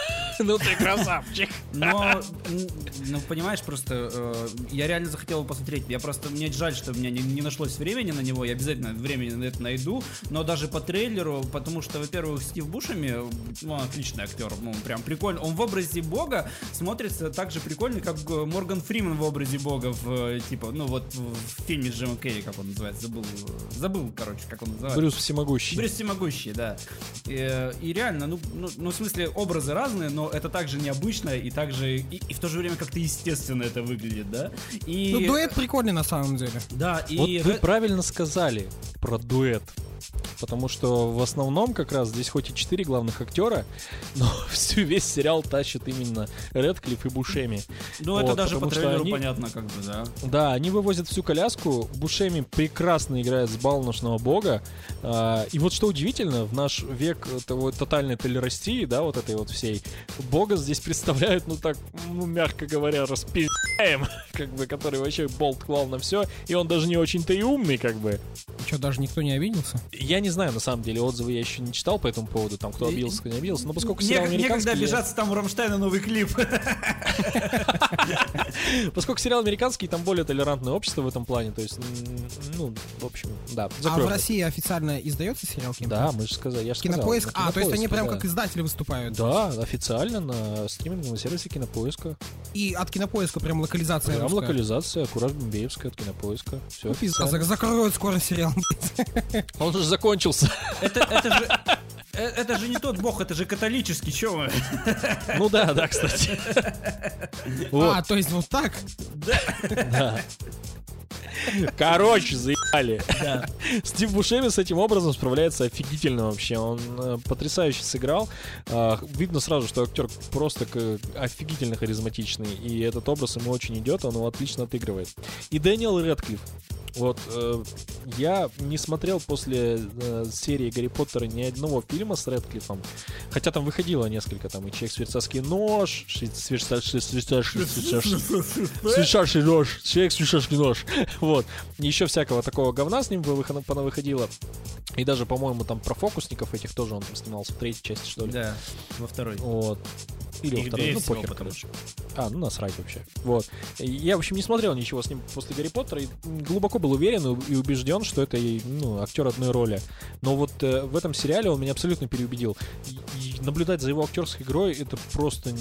Ну ты красавчик. но, ну, понимаешь, просто э, я реально захотел его посмотреть. Я просто, мне жаль, что у меня не, не нашлось времени на него, я обязательно времени на это найду, но даже по трейлеру, потому что, во-первых, Стив Бушами, ну, он отличный актер, ну, прям прикольно. Он в образе бога смотрится так же прикольно, как э, Морган Фриман в образе бога в, э, типа, ну, вот в, в фильме с Джимом Керри, как он называется, забыл, э, забыл, короче, как он называется. Брюс всемогущий. Брюс всемогущий, да. И, и реально, ну, ну, ну, в смысле, образы разные, но это также необычно и также и, и в то же время как-то естественно это выглядит, да. И Ну, дуэт прикольный на самом деле. да, и Вот вы правильно сказали про дуэт. Потому что в основном как раз здесь хоть и четыре главных актера, но всю весь сериал тащит именно Редклифф и Бушеми. Ну, это Вот, даже по трейлеру они- понятно, как бы, да. Да, они вывозят всю коляску. Бушеми прекрасно играет с балношного бога. А, и вот что удивительно, в наш век того тотальной толерастии, да, вот этой вот всей, бога здесь представляют, ну так, ну, мягко говоря, распи***аем, как бы, который вообще болт клал на все, и он даже не очень-то и умный, как бы. Что, даже никто не обиделся? Я не знаю, на самом деле, отзывы я еще не читал по этому поводу, там, кто обиделся, кто не обиделся, но поскольку сериал Некогда американский... я- обижаться, там у Рамштайна новый клип. Поскольку сериал американский, там более толерантное общество в этом плане, то есть, ну, в общем, да. А в. России официально издается сериал Да, мы же сказали, я же сказал. Кинопоиск. А, то есть они прям как издатели выступают. Да, официально на стриминговом сервисе Кинопоиска. И от кинопоиска прям локализация. Прям локализация, Кураж Бомбеевская от Кинопоиска. Все. Закроют скоро сериал. Он уже закончился. Это, это же... э, Это же не тот бог, это же католический, чё вы? Ну да, да, кстати. Вот, А, то есть вот так? да. Короче, заебали. Да. Стив Бушеми с этим образом справляется офигительно вообще. Он э, потрясающе сыграл. А, видно сразу, что актер просто к- офигительно харизматичный. И этот образ ему очень идет, он его отлично отыгрывает. И Дэниел Рэдклифф. Вот э, я не смотрел после э, серии Гарри Поттера ни одного фильма с Рэдклиффом. Хотя там выходило несколько, там и Человек швейцарский нож, швей- швейцар- швей- швейцарский- швейцарский- швейцарский нож, Человек швейцарский нож. Вот. Еще всякого такого говна с ним вы- понавыходило. И даже, по-моему, там про фокусников этих тоже он там снимался в третьей части, что ли. Да, во второй. Вот. Или во второй, ну похер, потому. А, ну насрать вообще. Вот. Я, в общем, не смотрел ничего с ним после Гарри Поттера и глубоко был уверен и убежден, что это ну, актер одной роли. Но вот э, в этом сериале он меня абсолютно переубедил. И, и наблюдать за его актерской игрой это просто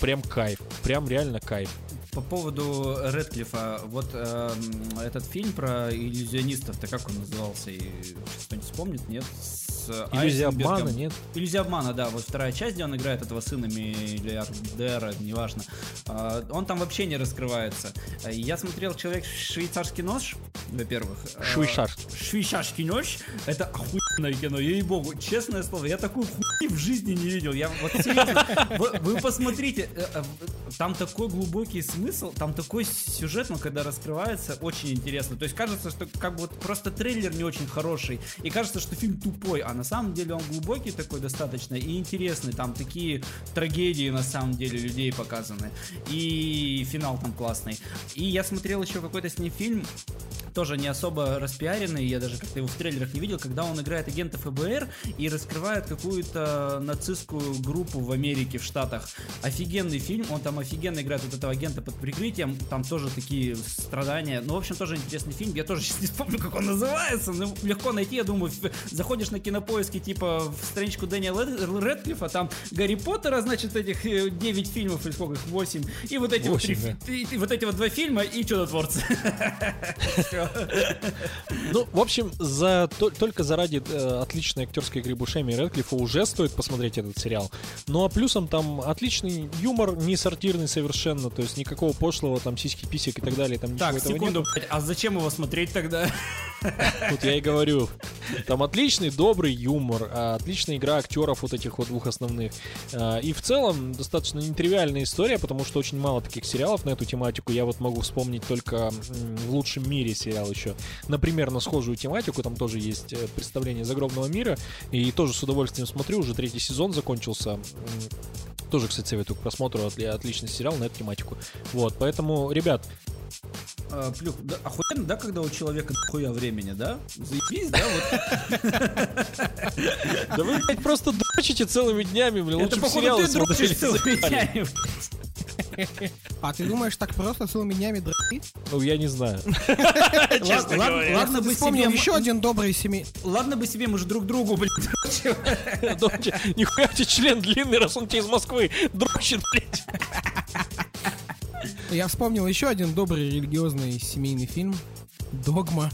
прям кайф. Прям реально кайф. По поводу Редклифа, вот эм, этот фильм про иллюзионистов-то как он назывался? И кто-нибудь вспомнит, нет? С Иллюзия обмана, нет? Иллюзия обмана, да, вот вторая часть, где он играет этого сына миллиардера, неважно. А, Он там вообще не раскрывается. Я смотрел «Человек швейцарский нож», во-первых. А, Швейцарский. Швейцарский нож, это охуенное кино, ей-богу, честное слово, я такую хуйни в жизни не видел. Я вот серьезно, вы, вы посмотрите, э, э, там такой глубокий смысл, там такой сюжет, но когда раскрывается, очень интересно. То есть кажется, что как бы вот просто трейлер не очень хороший, и кажется, что фильм тупой, а на самом деле он глубокий такой достаточно и интересный. Там такие трагедии на самом деле людей показаны. И финал там классный. И я смотрел еще какой-то с ним фильм, тоже не особо распиаренный, я даже как-то его в трейлерах не видел, когда он играет агента ФБР и раскрывает какую-то нацистскую группу в Америке, в Штатах. Офигенный фильм, он там офигенно играет вот этого агента под прикрытием, там тоже такие страдания. Ну, в общем, тоже интересный фильм, я тоже сейчас не вспомню, как он называется, но легко найти, я думаю, заходишь на кинопоиски, типа, в страничку Дэниела Ред- Редклиффа, там Гарри Поттера, значит, этих э, 9 фильмов, или сколько их, 8, и вот эти вот, три, Восемь, фи- и- и вот эти вот два фильма и Чудотворцы. Ну, в общем, за, то- только заради э, отличной актерской игры Бушеми и Редклиффа уже стоит посмотреть этот сериал. Ну а плюсом там отличный юмор, не сортирный совершенно, то есть никакого пошлого, там сиськи, писек и так далее, там Так, секунду, а зачем его смотреть тогда? Вот я и говорю. Там отличный, добрый юмор, а, отличная игра актеров вот этих вот двух основных. А, И в целом достаточно нетривиальная история, потому что очень мало таких сериалов на эту тематику. Я вот могу вспомнить только в лучшем мире сериал еще. Например, на схожую тематику, там тоже есть э, представление загробного мира. И тоже с удовольствием смотрю, уже третий сезон закончился. Тоже, кстати, советую к просмотру, отли- отличный сериал на эту тематику. Вот, поэтому, ребят, А, Плюх, да, охуенно, да, когда у человека хуя времени, да? Заебись, да? Вот. да вы, блядь, просто дрочите целыми днями, блин, Это лучше бы походу сериалы ты дрочишь смотрели, целыми днями. А ты думаешь, так просто целыми днями дрочить? Ну, я не знаю. Ладно, ладно, бы вспомнил себе, еще один добрый семей... ладно бы себе мы же друг другу, блин, дрочим. Нихуя у тебя член длинный, раз он тебе из Москвы дрочит, блядь. Я вспомнил еще один добрый религиозный семейный фильм «Догма».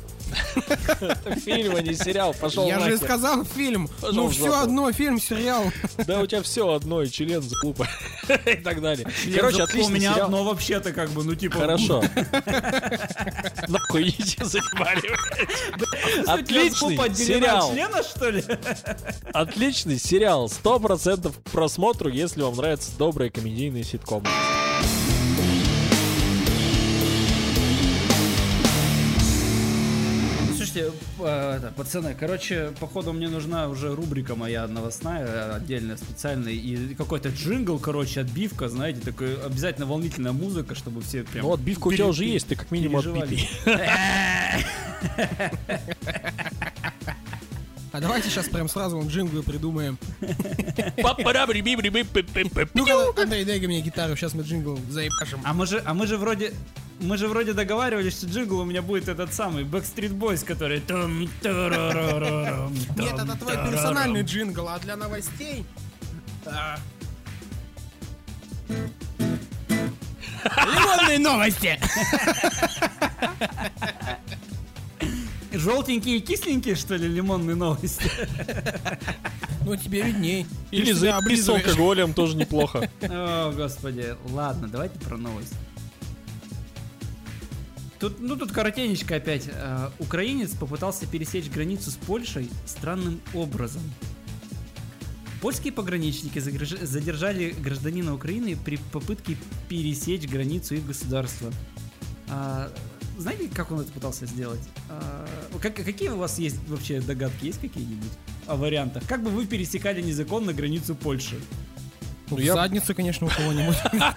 Фильм, а не сериал. Пошел Я же сказал фильм. Ну все одно, фильм, сериал. Да, у тебя все одно, и член за глупо. И так далее. Короче, отличный У меня одно вообще-то как бы, ну типа... Хорошо. Нахуй идите заебали. Отличный сериал. члена, что ли? Отличный сериал. Сто процентов к просмотру, если вам нравятся добрые комедийные ситкомы. Это, пацаны, короче, походу мне нужна уже рубрика моя новостная, э, отдельная, специальная, и какой-то джингл, короче, отбивка, знаете, такой обязательно волнительная музыка, чтобы все прям... Ну, отбивка у тебя уже есть, ты как минимум отбитый. А давайте сейчас прям сразу вон джинглы придумаем. Ну, Ну-ка, Андрей, дай мне гитару, сейчас мы джингл заебашим. А мы же, а мы же вроде, мы же вроде договаривались, что джингл у меня будет этот самый Backstreet Boys, который... Нет, это твой персональный джингл, а для новостей... Лимонные новости! Желтенькие и кисленькие, что ли, лимонные новости? Ну, тебе видней. Или заебись с алкоголем, тоже неплохо. О, господи. Ладно, давайте про новость. Тут, ну тут коротенечко опять. Э, украинец попытался пересечь границу с Польшей странным образом. Польские пограничники задержали гражданина Украины при попытке пересечь границу их государства. Знаете, как он это пытался сделать? А, как- какие у вас есть вообще догадки? Есть какие-нибудь о вариантах? Как бы вы пересекали незаконно границу Польши? Ну, я- задницу, конечно, у кого-нибудь.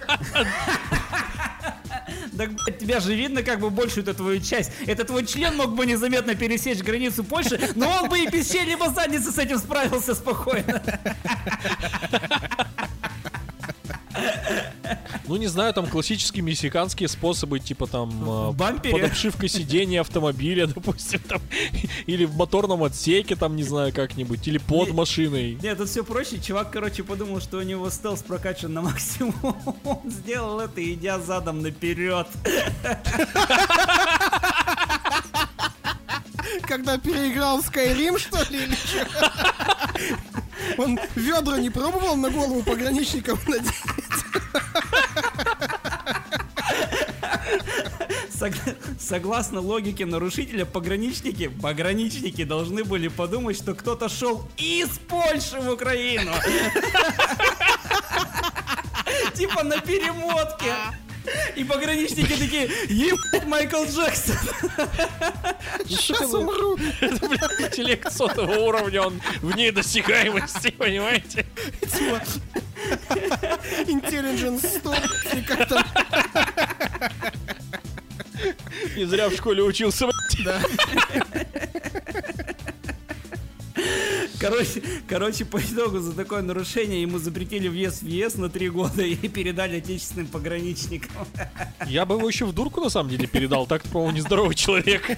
Так, блядь, тебя же видно как бы большую эту твою часть. Это твой член мог бы незаметно пересечь границу Польши, но он бы и без чьей-либо задницы с этим справился спокойно. Ну, не знаю, там классические мексиканские способы, типа там э, бампере? под обшивкой сидения автомобиля, допустим, там, или в моторном отсеке, там, не знаю, как-нибудь, или под Не- машиной. Нет, тут все проще. Чувак, короче, подумал, что у него стелс прокачан на максимум. Он сделал это, идя задом наперед. Когда переиграл в Skyrim, что ли, или чё? Он ведра не пробовал на голову пограничникам надеть? Сог- Согласно логике нарушителя, пограничники, пограничники должны были подумать, что кто-то шел из Польши в Украину. Типа на перемотке. И пограничники такие, ебать Майкл Джексон. Сейчас умру. Это, блядь, интеллект сотого уровня, он вне досягаемости, понимаете? Типа, Intelligence stop. И как там, Не зря в школе учился, да. Короче, короче, по итогу за такое нарушение ему запретили въезд в ЕС на три года и передали отечественным пограничникам. Я бы его еще в дурку, на самом деле, передал. Так, по-моему, нездоровый человек.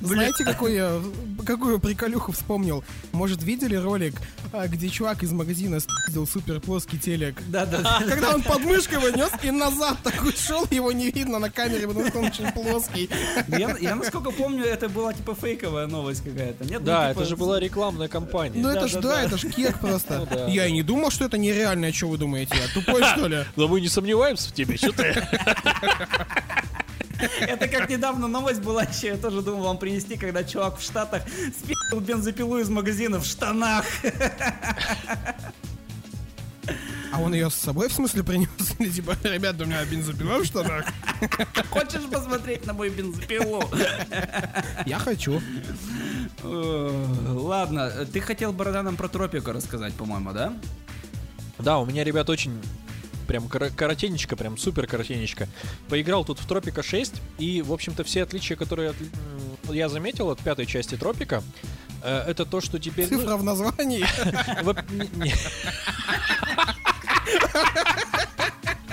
Знаете, какой я, какую приколюху вспомнил? Может, видели ролик, а, где чувак из магазина спиздил супер плоский телек? Да-да-да. Когда он под мышкой его нес и назад такой шел, его не видно на камере, потому что он очень плоский. Я, я насколько помню, это была типа фейковая новость какая-то. Нет, Ну, Да, типа, это же была рекламная кампания. Ну это Да, ж, да, да, да. это ж кек просто. Ну да. Я и не думал, что это нереально, что вы думаете? Я тупой, что ли? Но мы не сомневаемся в тебе, что ты? Это как недавно новость была еще, я тоже думал вам принести, когда чувак в Штатах спил бензопилу из магазина в штанах. А он ее с собой, в смысле, принес? Или типа, ребята, у меня бензопила в штанах? Хочешь посмотреть на мою бензопилу? Я хочу. Ладно, ты хотел, Борода, нам про тропику рассказать, по-моему, да? Да, у меня, ребят, очень прям кор- коротенечко, прям супер коротенечко. Поиграл тут в Тропика 6, и, в общем-то, все отличия, которые от- я заметил от пятой части Тропика, э, это то, что теперь... ну, Цифра в названии.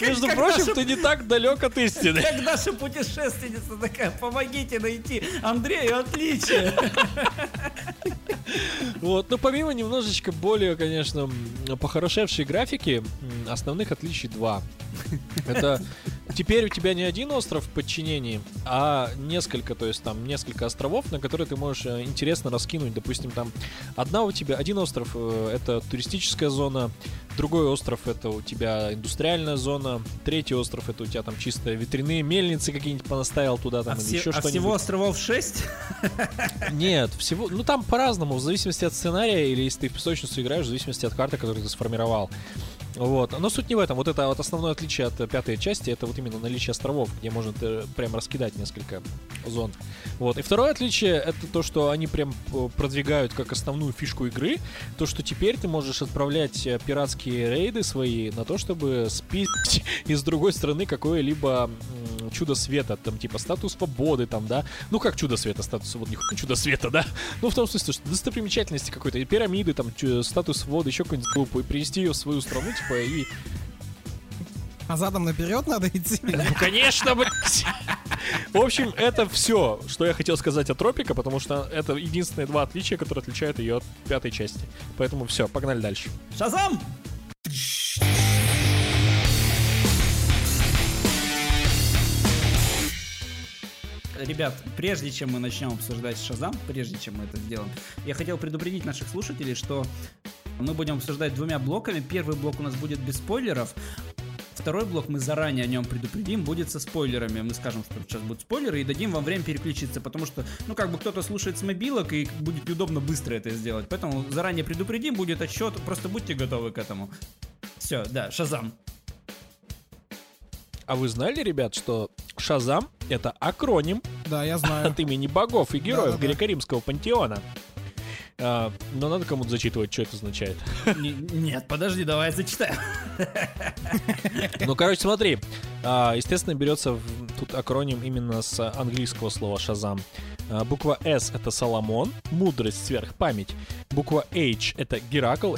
Между прочим, ты не так далек от истины. Как наша путешественница такая, помогите найти Андрею отличие. Вот, но помимо немножечко более, конечно, похорошевшей графики, основных отличий два. Это теперь у тебя не один остров в подчинении, а несколько, то есть там несколько островов, на которые ты можешь э, интересно раскинуть. Допустим, там одна у тебя, один остров э, это туристическая зона, другой остров это у тебя индустриальная зона, третий остров это у тебя там чисто ветряные мельницы какие-нибудь понаставил туда там А, или все- еще а что-нибудь. всего островов 6? Нет, всего, ну там по-разному, в зависимости от сценария или если ты в песочницу играешь, в зависимости от карты, которую ты сформировал. Вот. Но суть не в этом. Вот это вот основное отличие от пятой части, это вот именно наличие островов, где можно э, прям раскидать несколько зон. Вот. И второе отличие, это то, что они прям э, продвигают как основную фишку игры, то, что теперь ты можешь отправлять э, пиратские рейды свои на то, чтобы спить из другой страны какое-либо чудо света, там типа статус свободы, там, да. Ну как чудо света, статус свободы, нихуя чудо света, да. Ну в том смысле, что достопримечательности какой-то, и пирамиды, там, статус свободы, еще какую-нибудь группу, и принести ее в свою страну, типа, и... А задом наперед надо идти. Ну, конечно, блядь! В общем, это все, что я хотел сказать о Тропика, потому что это единственные два отличия, которые отличают ее от пятой части. Поэтому все, погнали дальше. Шазам! Ребят, прежде чем мы начнем обсуждать Шазам, прежде чем мы это сделаем, я хотел предупредить наших слушателей, что мы будем обсуждать двумя блоками. Первый блок у нас будет без спойлеров. Второй блок мы заранее о нем предупредим, будет со спойлерами. Мы скажем, что сейчас будут спойлеры и дадим вам время переключиться, потому что, ну, как бы кто-то слушает с мобилок и будет неудобно быстро это сделать. Поэтому заранее предупредим, будет отчет, просто будьте готовы к этому. Все, да, Шазам. А вы знали, ребят, что Шазам — это акроним Да, я знаю. от имени богов и героев Да-да-да. греко-римского пантеона? А, но надо кому-то зачитывать, что это означает. Не- Нет, подожди, давай я зачитаю. Ну, короче, смотри. А, Естественно, берется тут акроним именно с английского слова «шазам». А, Буква S — это Соломон, мудрость, сверхпамять. Буква H — это Геракл,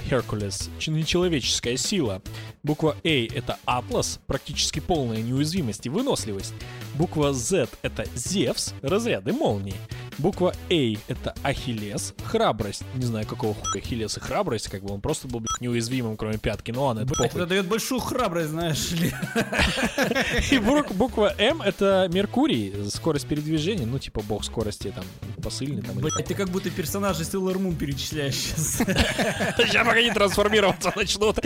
ч- нечеловеческая сила. Буква A — это Атлас, практически полная неуязвимость и выносливость. Буква Z — это Зевс, разряды молнии. Буква A — это Ахиллес, храбрость. Не знаю, какого хуя Ахиллес и храбрость, как бы он просто был блядь, неуязвимым, кроме пятки, но ладно, это Блядь, похуй. это дает большую храбрость, знаешь ли. И бук- буква М это Меркурий, скорость передвижения, ну типа бог скорости, там, посыльный там. Блядь, ты как будто персонажей Sailor Moon перечисляешь сейчас. Сейчас пока не трансформироваться начнут.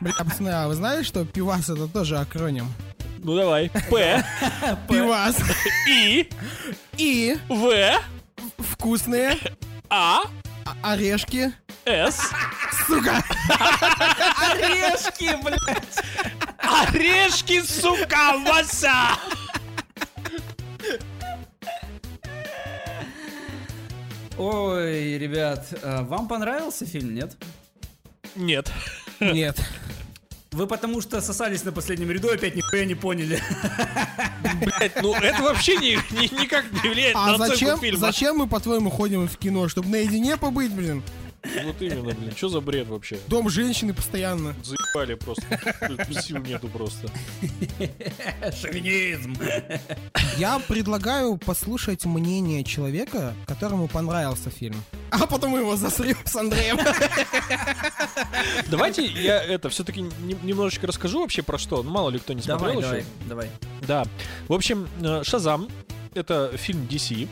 Бля, пацаны, а вы знали, что пивас это тоже акроним? Ну давай. П, Пивас. И, И В, вкусные А, а- орешки. С. Сука! Орешки, блядь! Орешки, сука, Вася! Ой, ребят, а вам понравился фильм, нет? Нет. Нет. Вы потому что сосались на последнем ряду, опять нихуя не поняли. Блять, ну это вообще ни- ни- никак не влияет на А оценку зачем, фильма. зачем мы, по-твоему, ходим в кино? Чтобы наедине побыть, блин? Вот именно, блин, что за бред вообще? Дом женщины постоянно. Заебали просто. Сил нету просто. Шовинизм. Я предлагаю послушать мнение человека, которому понравился фильм. А потом мы его засрем с Андреем. Давайте я это все-таки немножечко расскажу вообще про что. Ну, мало ли кто не смотрел Давай, еще. давай, давай. Да. В общем, э, Шазам это фильм DC.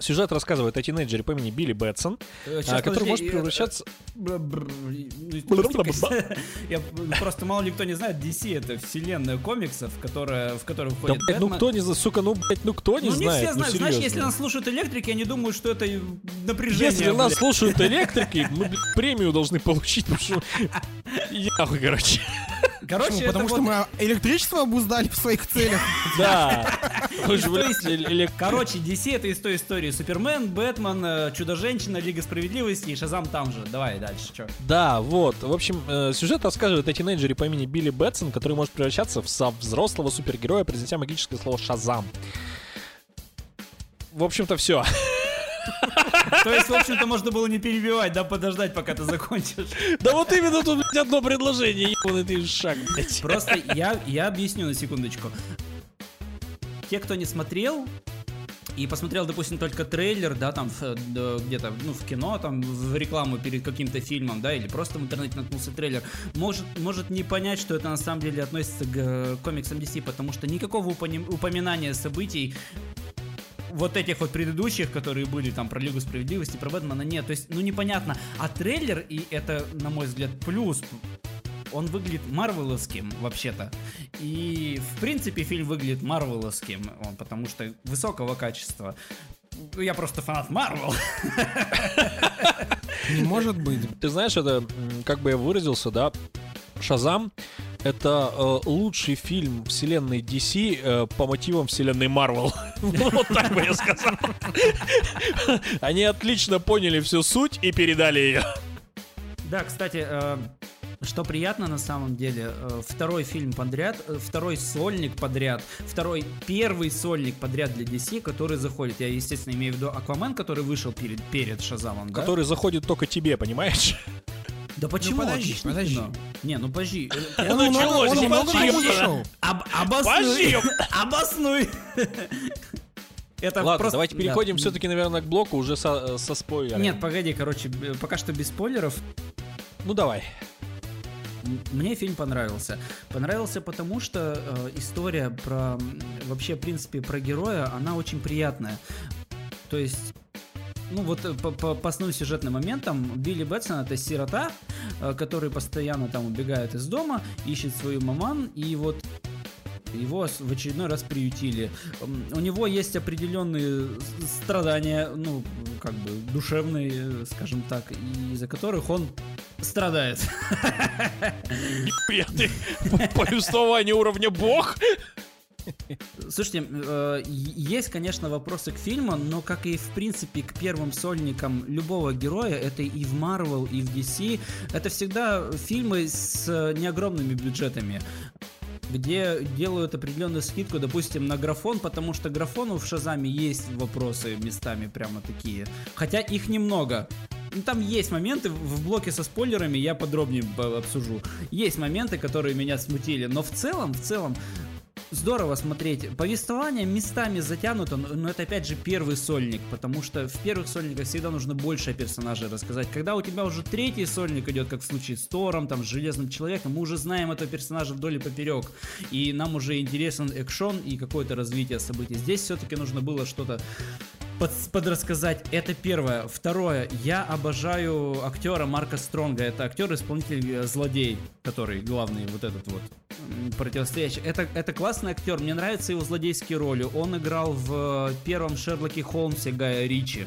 Сюжет рассказывает о тинейджере по имени Билли Бэтсон, Э, а, щас, который подожди, может э, превращаться... Бр- ну, Я просто мало ли кто не знает, DC это вселенная комиксов, которая, в которую Да, входит блядь, ну кто не... за- Сука, ну, блядь, ну кто не ну, знает? не все ну, знают. Знаешь, серьезно. если нас слушают электрики, они думают, что это напряжение. Если нас блядь. слушают электрики, мы блядь, премию должны получить, потому что... Яхуй, короче. Короче, Почему? Потому что вот- мы электричество обуздали в своих целях. Да. Короче, DC это из той истории. Супермен, Бэтмен, э, Чудо-женщина, Лига Справедливости и Шазам там же. Давай дальше, что? Да, вот. В общем, э, сюжет рассказывает о тинейджере по имени Билли Бэтсон, который может превращаться в со- взрослого супергероя, произнеся магическое слово «Шазам». В общем-то, все. То есть, в общем-то, можно было не перебивать, да, подождать, пока ты закончишь. Да вот именно тут, блядь, одно предложение, ебаный ты шаг, блядь. Просто я, я объясню на секундочку. Те, кто не смотрел, и посмотрел, допустим, только трейлер, да, там да, где-то, ну, в кино, там, в рекламу перед каким-то фильмом, да, или просто в интернете наткнулся трейлер, может, может не понять, что это на самом деле относится к э, комиксам DC, потому что никакого упоминания событий вот этих вот предыдущих, которые были там про Лигу Справедливости, про Бэтмена, нет. То есть, ну непонятно. А трейлер, и это, на мой взгляд, плюс, он выглядит марвеловским вообще-то. И, в принципе, фильм выглядит марвеловским, он, потому что высокого качества. Я просто фанат Марвел. Не может быть. Ты знаешь, это, как бы я выразился, да, Шазам — это э, лучший фильм вселенной DC э, по мотивам вселенной. Ну, Вот так бы я сказал. Они отлично поняли всю суть и передали ее. Да, кстати, э, что приятно на самом деле, э, второй фильм подряд, э, второй сольник подряд, второй первый сольник подряд для DC, который заходит. Я, естественно, имею в виду Аквамен, который вышел перед, перед Шазамом, да? Который заходит только тебе, понимаешь? Да почему? подожди, Отличное подожди. кино. Не, ну подожди. Он много, ну кому да. зашел. Об- обоснуй. Обоснуй. Это Ладно, просто- давайте да. переходим все-таки, наверное, к блоку уже со, со спойлерами. Нет, погоди, короче, пока что без спойлеров. Ну давай. Мне фильм понравился. Понравился потому, что э, история про вообще, в принципе, про героя, она очень приятная. То есть ну вот э, по, по, по основным сюжетным моментам Билли Бэтсон это сирота, э, который постоянно там убегает из дома, ищет свою маман, и вот его в очередной раз приютили. У него есть определенные страдания, ну, как бы душевные, скажем так, из-за которых он страдает. Ты повествование уровня бог. Слушайте, э, есть, конечно, вопросы к фильму, но как и в принципе к первым сольникам любого героя, это и в Marvel, и в DC, это всегда фильмы с неогромными бюджетами где делают определенную скидку, допустим, на графон, потому что графону в Шазаме есть вопросы местами прямо такие. Хотя их немного. Ну, там есть моменты в блоке со спойлерами, я подробнее об- обсужу. Есть моменты, которые меня смутили, но в целом, в целом, здорово смотреть. Повествование местами затянуто, но это опять же первый сольник, потому что в первых сольниках всегда нужно больше о персонаже рассказать. Когда у тебя уже третий сольник идет, как в случае с Тором, там, с Железным Человеком, мы уже знаем этого персонажа вдоль и поперек, и нам уже интересен экшон и какое-то развитие событий. Здесь все-таки нужно было что-то под, подрассказать. Это первое. Второе. Я обожаю актера Марка Стронга. Это актер-исполнитель э, злодей, который главный вот этот вот противостоящий. Это, это классный актер. Мне нравятся его злодейские роли. Он играл в э, первом Шерлоке Холмсе Гая Ричи.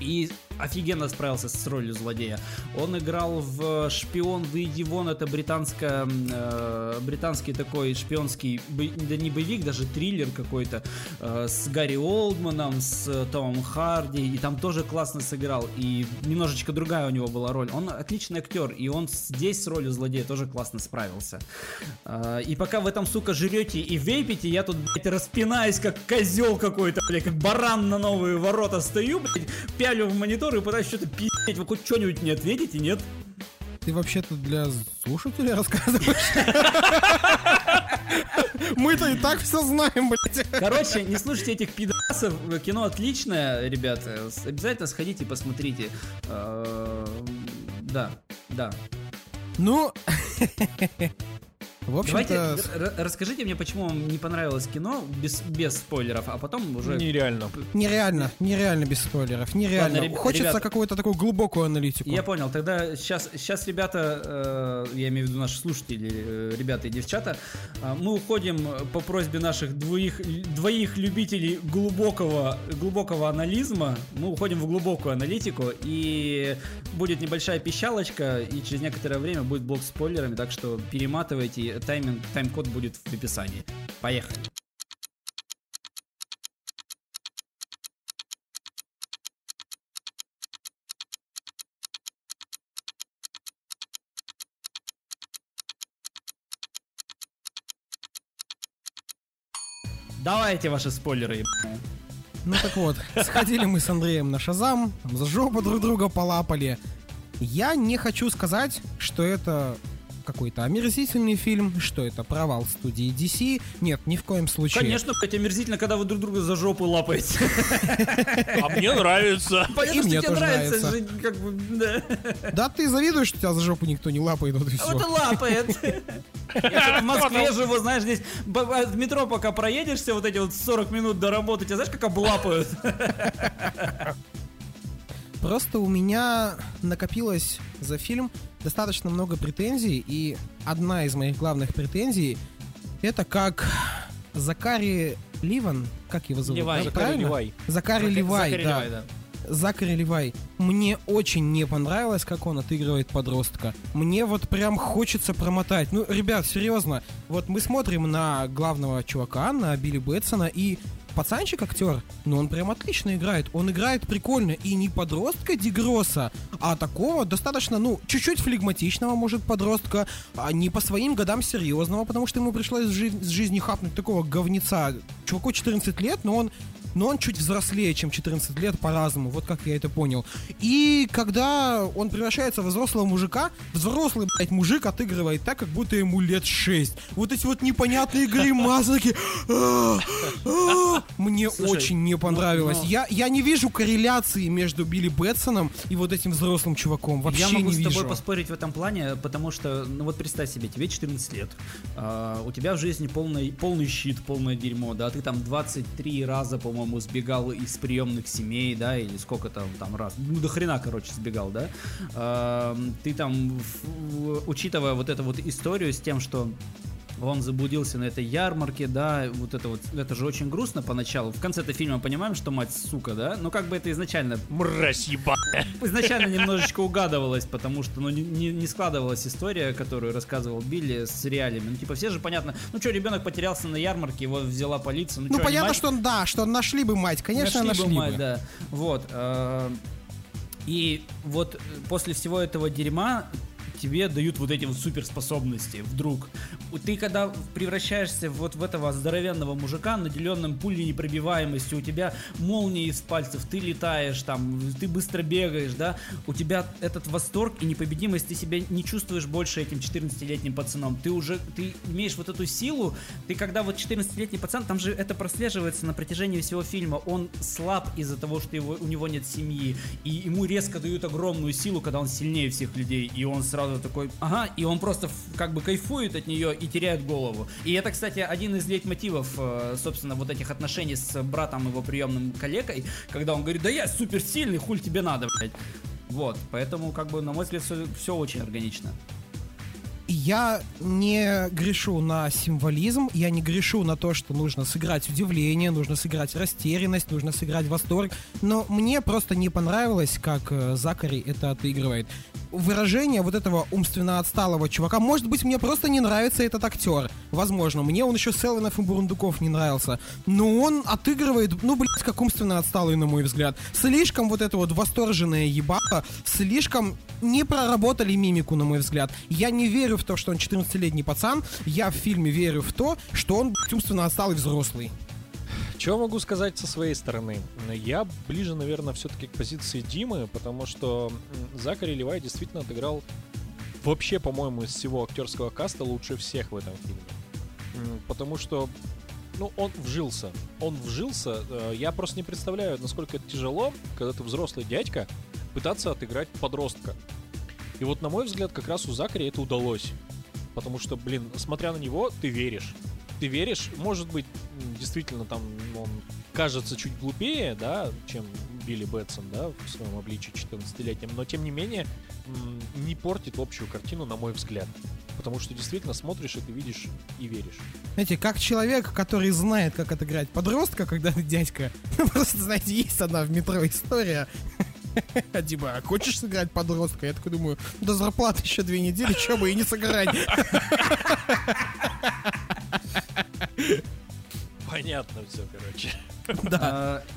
И офигенно справился с ролью злодея. Он играл в «Шпион, выйди вон», это британская, м, э, британский такой шпионский, да не боевик, даже триллер какой-то, э, с Гарри Олдманом, с э, Томом Харди, и там тоже классно сыграл, и немножечко другая у него была роль. Он отличный актер, и он здесь с ролью злодея тоже классно справился. Э, И пока вы там, сука, жрете и вейпите, я тут, блядь, распинаюсь, как козел какой-то, блядь, как баран на новые ворота стою, блядь, пялю в монитор и пытаюсь что-то пиздеть. Вы хоть что-нибудь не ответите, нет? Ты вообще-то для слушателей рассказываешь? Мы-то и так все знаем, блядь. Короче, не слушайте этих пидорасов. Кино отличное, ребята. Обязательно сходите и посмотрите. Э, Да, да. Ну, в Давайте общем-то, р- расскажите мне, почему вам не понравилось кино без, без спойлеров, а потом уже... Нереально. нереально, нереально без спойлеров, нереально. Ладно, реб- Хочется ребята. какую-то такую глубокую аналитику. Я понял, тогда сейчас, сейчас ребята, э, я имею в виду наши слушатели, э, ребята и девчата, э, мы уходим по просьбе наших двоих, двоих любителей глубокого, глубокого анализма, мы уходим в глубокую аналитику, и будет небольшая пищалочка, и через некоторое время будет блок с спойлерами, так что перематывайте, тайминг, тайм-код будет в описании. Поехали. Давайте ваши спойлеры. Ну так вот, сходили мы с Андреем на Шазам, за жопу друг друга полапали. Я не хочу сказать, что это какой-то омерзительный фильм, что это провал студии DC. Нет, ни в коем случае. Конечно, блядь, омерзительно, когда вы друг друга за жопу лапаете. А мне нравится. Понятно, мне что тебе тоже нравится, нравится. же, как бы, да. Да ты завидуешь, что тебя за жопу никто не лапает, вот и А вот и все. лапает. Я в Москве живу, знаешь, здесь в метро пока проедешься, вот эти вот 40 минут до работы, тебя знаешь, как облапают? Просто у меня накопилось за фильм достаточно много претензий, и одна из моих главных претензий это как Закари Ливан, как его зовут? Левай. да, Закари правильно? Левай. Закари Ливай, Закари да. Левай, да. Закари Ливай. Мне очень не понравилось, как он отыгрывает подростка. Мне вот прям хочется промотать. Ну, ребят, серьезно. Вот мы смотрим на главного чувака, на Билли Бэтсона, и пацанчик актер, ну он прям отлично играет. Он играет прикольно. И не подростка Дигроса, а такого достаточно, ну, чуть-чуть флегматичного, может, подростка, а не по своим годам серьезного, потому что ему пришлось в жи- с жизни хапнуть такого говнеца. Чуваку 14 лет, но он но он чуть взрослее, чем 14 лет по-разному, вот как я это понял. И когда он превращается в взрослого мужика, взрослый, блядь, мужик отыгрывает так, как будто ему лет 6. Вот эти вот непонятные гримасы такие... Мне Слушай, очень не понравилось. но- Я, я не вижу корреляции между Билли Бэтсоном и вот этим взрослым чуваком. Вообще Я могу не с тобой вижу. поспорить в этом плане, потому что, ну вот представь себе, тебе 14 лет, а, у тебя в жизни полный, полный щит, полное дерьмо, да, ты там 23 раза, по-моему, сбегал из приемных семей, да, или сколько там, там раз, ну до хрена, короче, сбегал, да, А, ты там, учитывая вот эту вот историю с тем, что он заблудился на этой ярмарке, да, вот это вот, это же очень грустно поначалу. В конце-то фильма понимаем, что мать сука, да, но как бы это изначально Мразь ебаная. изначально немножечко угадывалось, потому что ну, не, не- складывалась история, которую рассказывал Билли с реалиями. Ну, типа, все же понятно, ну что, ребенок потерялся на ярмарке, его взяла полиция. Ну, Ну, чё, понятно, мать? что он, да, что нашли бы мать, конечно, нашли, бы бы. мать, да. Вот. э, И вот э, после всего этого дерьма тебе дают вот эти вот суперспособности вдруг. Ты когда превращаешься вот в этого здоровенного мужика, наделенным пулей непробиваемостью, у тебя молнии из пальцев, ты летаешь там, ты быстро бегаешь, да, у тебя этот восторг и непобедимость, ты себя не чувствуешь больше этим 14-летним пацаном. Ты уже, ты имеешь вот эту силу, ты когда вот 14-летний пацан, там же это прослеживается на протяжении всего фильма, он слаб из-за того, что его, у него нет семьи, и ему резко дают огромную силу, когда он сильнее всех людей, и он сразу такой, ага, и он просто как бы кайфует от нее и теряет голову. И это, кстати, один из лейтмотивов, э, собственно, вот этих отношений с братом его приемным коллегой, когда он говорит, да я суперсильный, хуль тебе надо, блядь. Вот, поэтому, как бы, на мой взгляд, все, очень органично. Я не грешу на символизм, я не грешу на то, что нужно сыграть удивление, нужно сыграть растерянность, нужно сыграть восторг, но мне просто не понравилось, как э, Закари это отыгрывает. Выражение вот этого умственно отсталого чувака, может быть, мне просто не нравится этот актер, возможно, мне он еще Селвинов и Бурундуков не нравился, но он отыгрывает, ну, блядь, как умственно отсталый, на мой взгляд. Слишком вот это вот восторженное ебало, слишком не проработали мимику, на мой взгляд. Я не верю в то, что он 14-летний пацан. Я в фильме верю в то, что он блядь, умственно отсталый взрослый. Чего могу сказать со своей стороны? Я ближе, наверное, все-таки к позиции Димы, потому что Закари Левай действительно отыграл вообще, по-моему, из всего актерского каста лучше всех в этом фильме. Потому что, ну, он вжился. Он вжился. Э, Я просто не представляю, насколько это тяжело, когда ты взрослый дядька, пытаться отыграть подростка. И вот, на мой взгляд, как раз у Закари это удалось. Потому что, блин, смотря на него, ты веришь. Ты веришь, может быть, действительно там он кажется чуть глупее, да, чем Билли Бэтсон, да, в своем обличии 14-летнем, но тем не менее не портит общую картину, на мой взгляд. Потому что действительно смотришь, и ты видишь и веришь. Знаете, как человек, который знает, как отыграть подростка, когда ты дядька. Ну, просто, знаете, есть одна в метро история. Типа, «А хочешь сыграть подростка? Я такой думаю, до зарплаты еще две недели, что бы и не сыграть. Понятно все, короче. Да.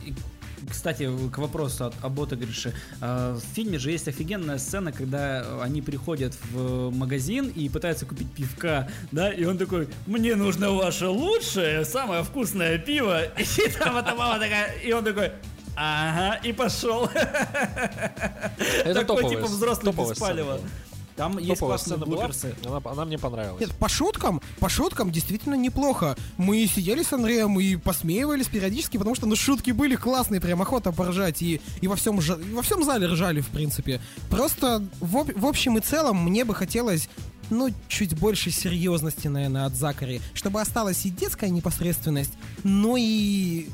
А, Кстати, к вопросу от, об отыгрыше. А, В фильме же есть офигенная сцена, когда они приходят в магазин и пытаются купить пивка, да, и он такой, мне нужно ваше лучшее, самое вкусное пиво. И там эта мама такая, и он такой, ага, и пошел. Это Такой топовая, типа взрослый без палева. сцена Там есть была, блуперсы. она, она мне понравилась. Нет, по шуткам, по шуткам действительно неплохо. Мы сидели с Андреем и посмеивались периодически, потому что ну шутки были классные, прям охота поржать. И, и во, всем, и во всем зале ржали, в принципе. Просто в, в общем и целом мне бы хотелось ну, чуть больше серьезности, наверное, от Закари. Чтобы осталась и детская непосредственность, но и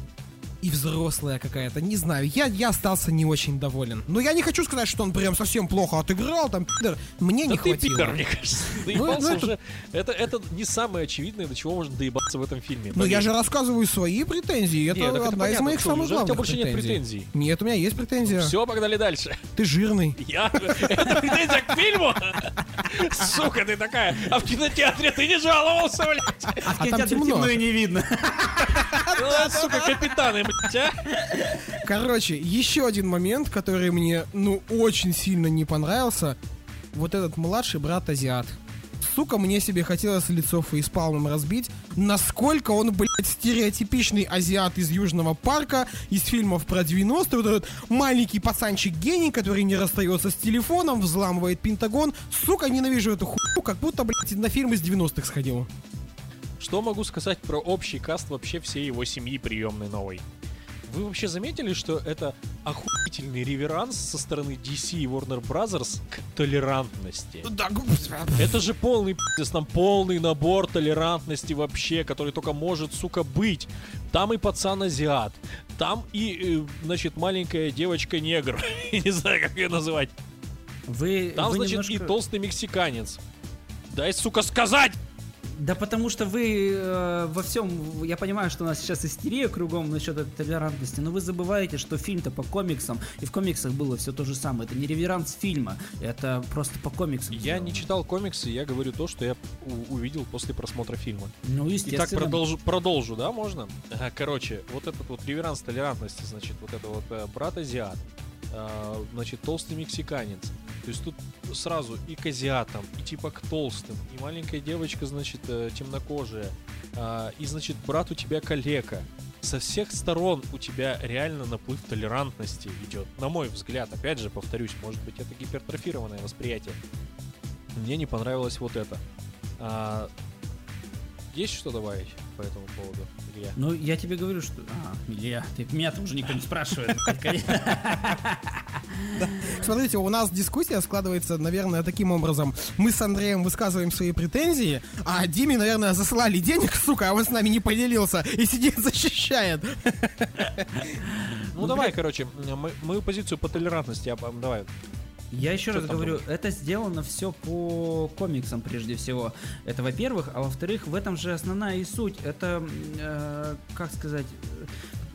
и взрослая какая-то, не знаю, я, я остался не очень доволен. Но я не хочу сказать, что он прям совсем плохо отыграл, там, пидор. мне Да не ты хватило. пидор, мне кажется. Доебался ну, это- уже. Это, это не самое очевидное, до чего можно доебаться в этом фильме. Ну, я же рассказываю свои претензии. Это Не, так это одна из моих самых неужели у тебя главных больше нет претензий. Нет, у меня есть претензия. Все, погнали дальше. Ты жирный. Я? Это претензия к фильму? Сука, ты такая. А в кинотеатре ты не жаловался, блядь. А в кинотеатре темно. и не видно. Ну, Сука, капитаны, блядь, а. Короче, еще один момент, который мне, ну, очень сильно не понравился. Вот этот младший брат азиат. Сука, мне себе хотелось лицо фейспалмом разбить. Насколько он, блядь, стереотипичный азиат из Южного парка, из фильмов про 90-е. Вот этот маленький пацанчик-гений, который не расстается с телефоном, взламывает Пентагон. Сука, ненавижу эту хуйню, как будто, блядь, на фильм из 90-х сходил. Что могу сказать про общий каст вообще всей его семьи приемной новой? Вы вообще заметили, что это охуительный реверанс со стороны DC и Warner Brothers к толерантности? Да, Это же полный пиздец, там полный набор толерантности вообще, который только может, сука, быть. Там и пацан-азиат, там и, э, значит, маленькая девочка-негр, не знаю, как ее называть. Вы, Там, вы значит, и немножко- толстый мексиканец. Дай, сука, сказать! Да потому что вы э, во всем, я понимаю, что у нас сейчас истерия кругом насчет этой толерантности, но вы забываете, что фильм-то по комиксам, и в комиксах было все то же самое. Это не реверанс фильма, это просто по комиксам. Я сделано. не читал комиксы, я говорю то, что я увидел после просмотра фильма. Ну, Итак, естественно. продолжу, продолжу, да, можно? Ага, Короче, вот этот вот реверанс толерантности, значит, вот это вот э, брат азиат, э, значит, толстый мексиканец. То есть тут сразу и к азиатам, и типа к толстым, и маленькая девочка, значит, э, темнокожая, а, и, значит, брат у тебя калека. Со всех сторон у тебя реально наплыв толерантности идет. На мой взгляд, опять же, повторюсь, может быть, это гипертрофированное восприятие. Мне не понравилось вот это. Есть что добавить по этому поводу, Илья? Ну, я тебе говорю, что... А, Илья, ты меня тоже никто не спрашивает. Смотрите, у нас дискуссия складывается, наверное, таким образом. Мы с Андреем высказываем свои претензии, а Диме, наверное, засылали денег, сука, а он с нами не поделился и сидит защищает. Ну, давай, короче, мы- мою позицию по толерантности, давай. Я еще Что раз говорю, было? это сделано все по комиксам прежде всего. Это во-первых, а во-вторых, в этом же основная и суть. Это, э, как сказать,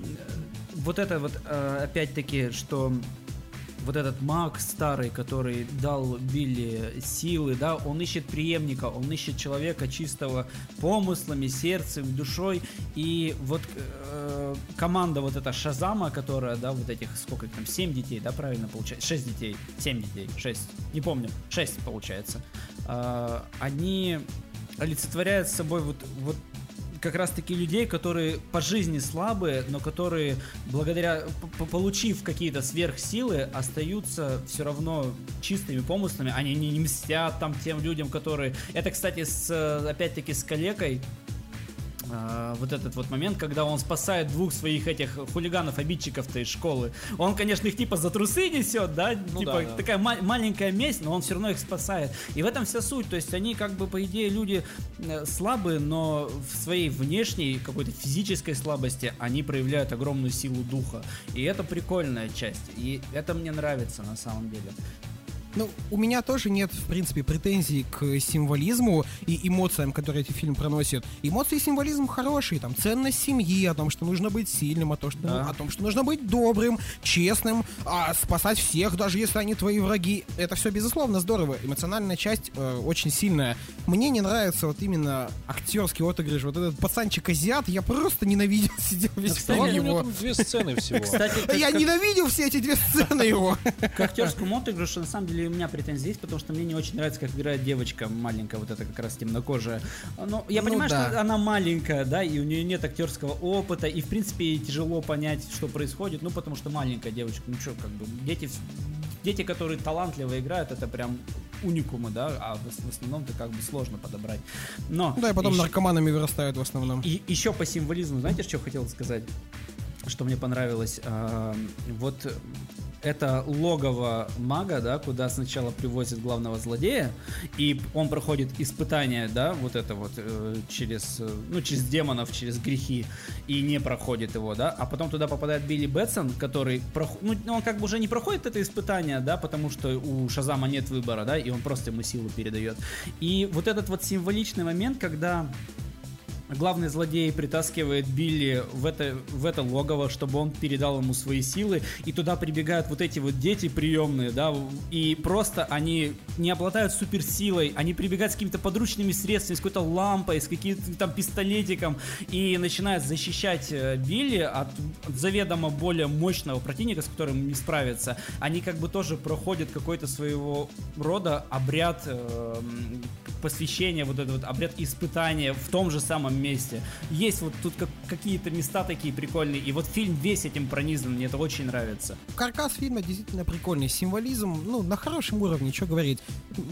э, вот это вот, э, опять-таки, что вот этот маг старый, который дал Билли силы, да, он ищет преемника, он ищет человека чистого помыслами, сердцем, душой. И вот э, команда вот эта Шазама, которая, да, вот этих, сколько там, 7 детей, да, правильно получается? 6 детей, 7 детей, 6, не помню, 6 получается. Э, они олицетворяют собой вот, вот как раз таки людей, которые по жизни слабые, но которые благодаря получив какие-то сверхсилы, остаются все равно чистыми помыслами. Они не, не мстят там тем людям, которые. Это, кстати, с опять-таки с калекой. А, вот этот вот момент, когда он спасает двух своих этих хулиганов-обидчиков-то из школы. Он, конечно, их типа за трусы несет, да? Ну типа да, да. такая ма- маленькая месть, но он все равно их спасает. И в этом вся суть. То есть они как бы, по идее, люди э, слабые, но в своей внешней какой-то физической слабости они проявляют огромную силу духа. И это прикольная часть. И это мне нравится на самом деле. Ну, у меня тоже нет, в принципе, претензий к символизму и эмоциям, которые эти фильм проносит. Эмоции и символизм хорошие, там, ценность семьи, о том, что нужно быть сильным, о том, что, Да. о том, что нужно быть добрым, честным, а, спасать всех, даже если они твои враги. Это все, безусловно, здорово. Эмоциональная часть э, очень сильная. Мне не нравится вот именно актерский отыгрыш. Вот этот пацанчик-азиат, я просто ненавидел, сидел весь фильм у него его. там две сцены всего. Кстати, Я как- ненавидел все эти две сцены его. к актерскому отыгрышу на самом деле у меня претензии есть, потому что мне не очень нравится, как играет девочка маленькая, вот эта как раз темнокожая. Но я Ну понимаю, да. что она маленькая, да, и у нее нет актерского опыта, и в принципе ей тяжело понять, что происходит, ну потому что маленькая девочка, ну что, как бы дети, дети, которые талантливо играют, это прям уникумы, да, а в, в основном-то как бы сложно подобрать. Но Да, и потом еще- наркоманами вырастают в основном. и еще по символизму, знаете, что хотел сказать? Что мне понравилось? А, Вот это логово мага, да, куда сначала привозят главного злодея, и он проходит испытание, да, вот это вот э, через, э, ну, через демонов, через грехи, и не проходит его, да, а потом туда попадает Билли Бэтсон, который, прох- ну, он как бы уже не проходит это испытание, да, потому что у Шазама нет выбора, да, и он просто ему силу передает. И вот этот вот символичный момент, когда главный злодей притаскивает Билли в это, в это логово, чтобы он передал ему свои силы, и туда прибегают вот эти вот дети приемные, да, и просто они не обладают суперсилой, они прибегают с какими-то подручными средствами, с какой-то лампой, с каким-то там пистолетиком, и начинают защищать э, Билли от заведомо более мощного противника, с которым не справиться. Они как бы тоже проходят какой-то своего рода обряд э, посвящения, вот этот вот обряд испытания в том же самом месте. Есть вот тут как- какие-то места такие прикольные, и вот фильм весь этим пронизан, мне это очень нравится. Каркас фильма действительно прикольный. Символизм, ну, на хорошем уровне, что говорить.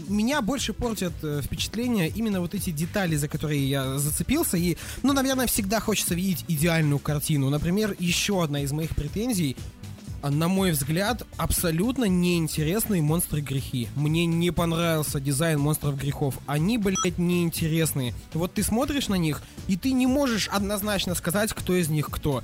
Меня больше портят э, впечатления именно вот эти детали, за которые я зацепился. И, ну, наверное, всегда хочется видеть идеальную картину. Например, еще одна из моих претензий на мой взгляд, абсолютно неинтересные монстры грехи. Мне не понравился дизайн монстров грехов. Они, блядь, неинтересные. Вот ты смотришь на них, и ты не можешь однозначно сказать, кто из них кто.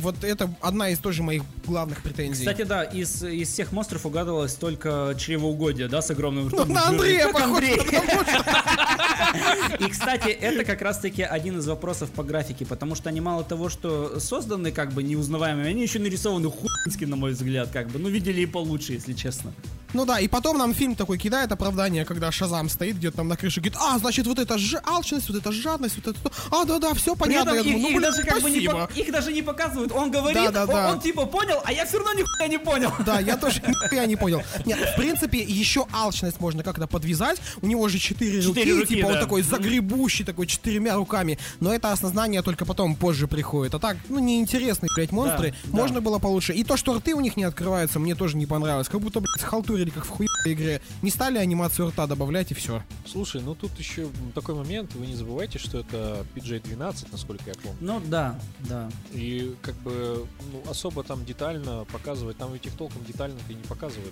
Вот это одна из тоже моих главных претензий. Кстати, да, из, из всех монстров угадывалось только чревоугодие, да, с огромным Ну, ртом. на Андрея Как похож, Андрей. потому что- И, кстати, это как раз-таки один из вопросов по графике, потому что они мало того, что созданы как бы неузнаваемыми, они еще нарисованы хуйски, на мой взгляд, как бы. Ну, видели и получше, если честно. Ну да, и потом нам фильм такой кидает оправдание, когда Шазам стоит где-то там на крыше, говорит, а, значит, вот это ж... алчность, вот это жадность, вот это... то». А, да-да, все понятно. этом Я их, думаю, ну, их блин, даже как бы не, по- их даже не показывают. Он говорит, Да, да, он, да. он типа понял, а я все равно нихуя не понял. Да, я тоже я не понял. Нет, в принципе, еще алчность можно как-то подвязать. У него же четыре руки, типа он да. такой загребущий, такой четырьмя руками. Но это осознание только потом позже приходит. А так, ну, неинтересные, блядь, монстры. да. Можно было получше. И то, что рты у них не открываются, мне тоже не понравилось. Как будто, блядь, халтурили, как в хуевой игре. Не стали анимацию рта добавлять, и все. Слушай, ну тут еще такой момент, вы не забывайте, что это PJ-12, насколько я помню. Ну да, да. И как бы ну, особо там детально показывать, там ведь их толком детально-то и не показывали.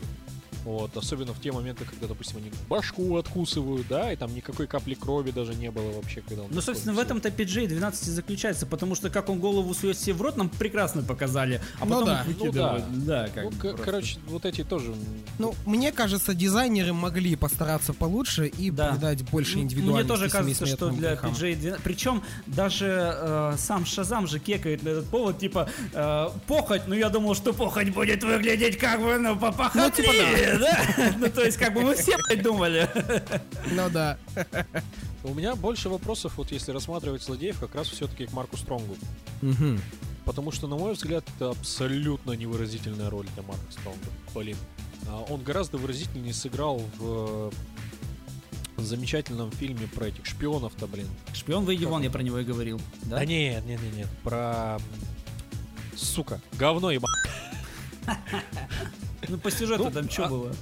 Вот, особенно в те моменты, когда, допустим, они башку откусывают, да, и там никакой капли крови даже не было вообще, когда он Ну, собственно, в этом-то PJ 12 и заключается, потому что как он голову сует себе в рот, нам прекрасно показали, а Ну потом да, их ну выкидывают. да. как Ну, просто. короче, вот эти тоже. Ну, мне кажется, дизайнеры могли постараться получше и Да. придать больше индивидуальности Мне тоже кажется, что для грехам. PJ-12... Причем даже э, сам Шазам же кекает на этот повод, типа, э, похоть, ну я думал, что похоть будет выглядеть как бы, ну, попохотливее, да? Ну, то есть, как бы мы все блядь, думали. Ну да. У меня больше вопросов, вот если рассматривать злодеев, как раз все-таки к Марку Стронгу. Мгм. Потому что, на мой взгляд, это абсолютно невыразительная роль для Марка Стронга. Блин. А, Он гораздо выразительнее сыграл в э, замечательном фильме про этих шпионов-то, блин. Шпион выйди вон, я про него и говорил. Да? Да нет, нет, нет, нет. Про... Сука, говно еба. Ну, по сюжету Ну, там что а- было?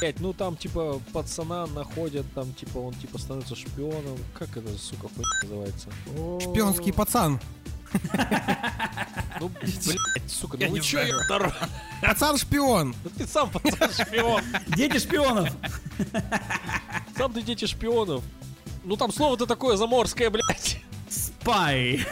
Блять, ну там типа пацана находят, там типа он типа становится шпионом. Как это, сука, хуйня называется? Шпионский пацан. Ну, блять, сука, ну вы чё, Пацан-шпион. Ну ты сам пацан шпион. Дети шпионов! Сам ты дети шпионов. Ну там слово-то такое заморское, блядь. Спай!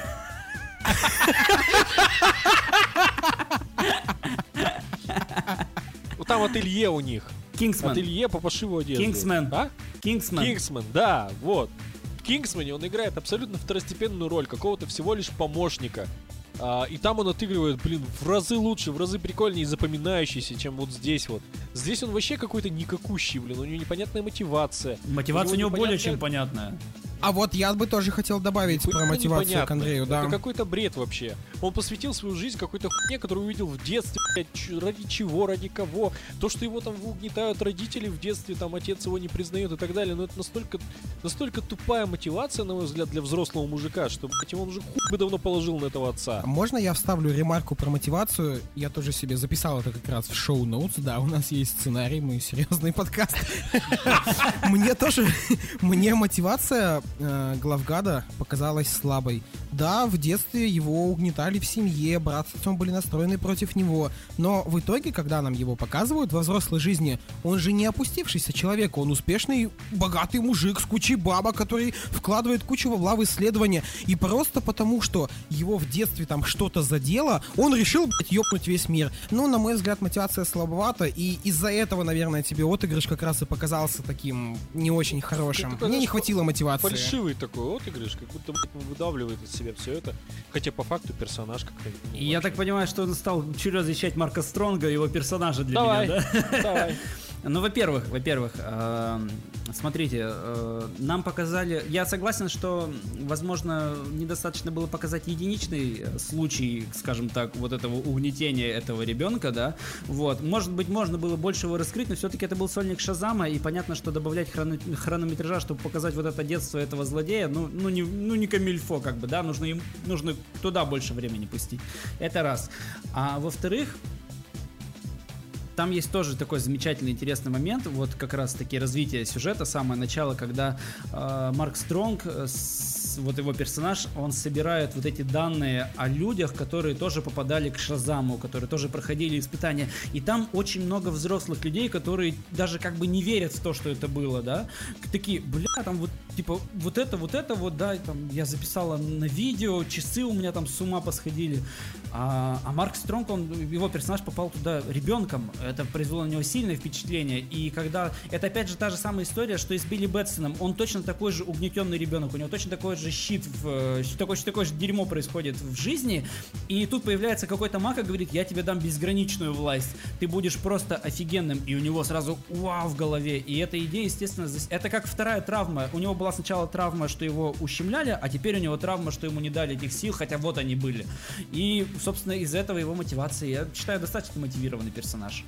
Ну там ателье у них. Кингсмен. Ателье по пошиву одежды. Кингсмен. А? Кингсмен. Кингсмен, да, вот. В Кингсмане он играет абсолютно второстепенную роль, какого-то всего лишь помощника. А, и там он отыгрывает, блин, в разы лучше, в разы прикольнее и запоминающийся, чем вот здесь вот. Здесь он вообще какой-то никакущий, блин, у него непонятная мотивация. Мотивация у него более непонятная- чем понятная. А вот я бы тоже хотел добавить про Хуйня мотивацию к непонятная. Андрею, да. Это какой-то бред вообще. Он посвятил свою жизнь какой-то хуйне, которую увидел в детстве, блядь, ч- ради чего, ради кого. То, что его там угнетают родители в детстве, там отец его не признает и так далее. Но это настолько, настолько тупая мотивация, на мой взгляд, для взрослого мужика, что, блядь, он уже хуй бы давно положил на этого отца. Можно я вставлю ремарку про мотивацию? Я тоже себе записал это как раз в шоу-ноутс. Да, у нас есть сценарий, мы серьезный подкаст. Мне тоже, мне мотивация э, главгада показалась слабой. Да, в детстве его угнетали в семье, брат с отцом были настроены против него. Но в итоге, когда нам его показывают во взрослой жизни, он же не опустившийся человек, он успешный, богатый мужик с кучей бабок, который вкладывает кучу бабла в исследования. И просто потому, что его в детстве там что-то задело, он решил, блядь, ёбнуть весь мир. Ну, на мой взгляд, мотивация слабовата, и из-за этого, наверное, тебе отыгрыш как раз и показался таким не очень хорошим. Мне не хватило мотивации. Фальшивый такой отыгрыш, как будто блядь, выдавливает из себя все это. Хотя по факту персонаж как-то... ну, я вообще. так понимаю, что он стал чуть защищать Марка Стронга, его персонажа для Давай, меня, да? давай. Ну, во-первых, во-первых, эм, смотрите, э, нам показали. Я согласен, что, возможно, недостаточно было показать единичный э, случай, скажем так, вот этого угнетения этого ребенка, да. Вот, может быть, можно было больше его раскрыть, но все-таки это был сольник Шазама, и понятно, что добавлять хроно- хронометража, чтобы показать вот это детство этого злодея, ну, ну не, ну не камильфо, как бы, да, нужно им, нужно туда больше времени пустить. Это раз. А во-вторых, там есть тоже такой замечательный, интересный момент, вот как раз таки развитие сюжета, самое начало, когда э, Марк Стронг, э, с- вот его персонаж, он собирает вот эти данные о людях, которые тоже попадали к Шазаму, которые тоже проходили испытания. И там очень много взрослых людей, которые даже как бы не верят в то, что это было, да. Такие, бля, там вот, типа, вот это, вот это, вот, да, там я записала на видео, часы у меня там с ума посходили. А, а Марк Стронг, он, его персонаж попал туда ребенком. Это произвело на него сильное впечатление. И когда... Это опять же та же самая история, что и с Билли Бэтсоном. Он точно такой же угнетенный ребенок. У него точно такой же щит, в, э, такое, такое же дерьмо происходит в жизни. И тут появляется какой-то маг и говорит, я тебе дам безграничную власть. Ты будешь просто офигенным. И у него сразу вау в голове. И эта идея, естественно, зас- это как вторая травма. У него была сначала травма, что его ущемляли, а теперь у него травма, что ему не дали этих сил, хотя вот они были. И, собственно, из этого его мотивация. Я считаю, достаточно мотивированный персонаж.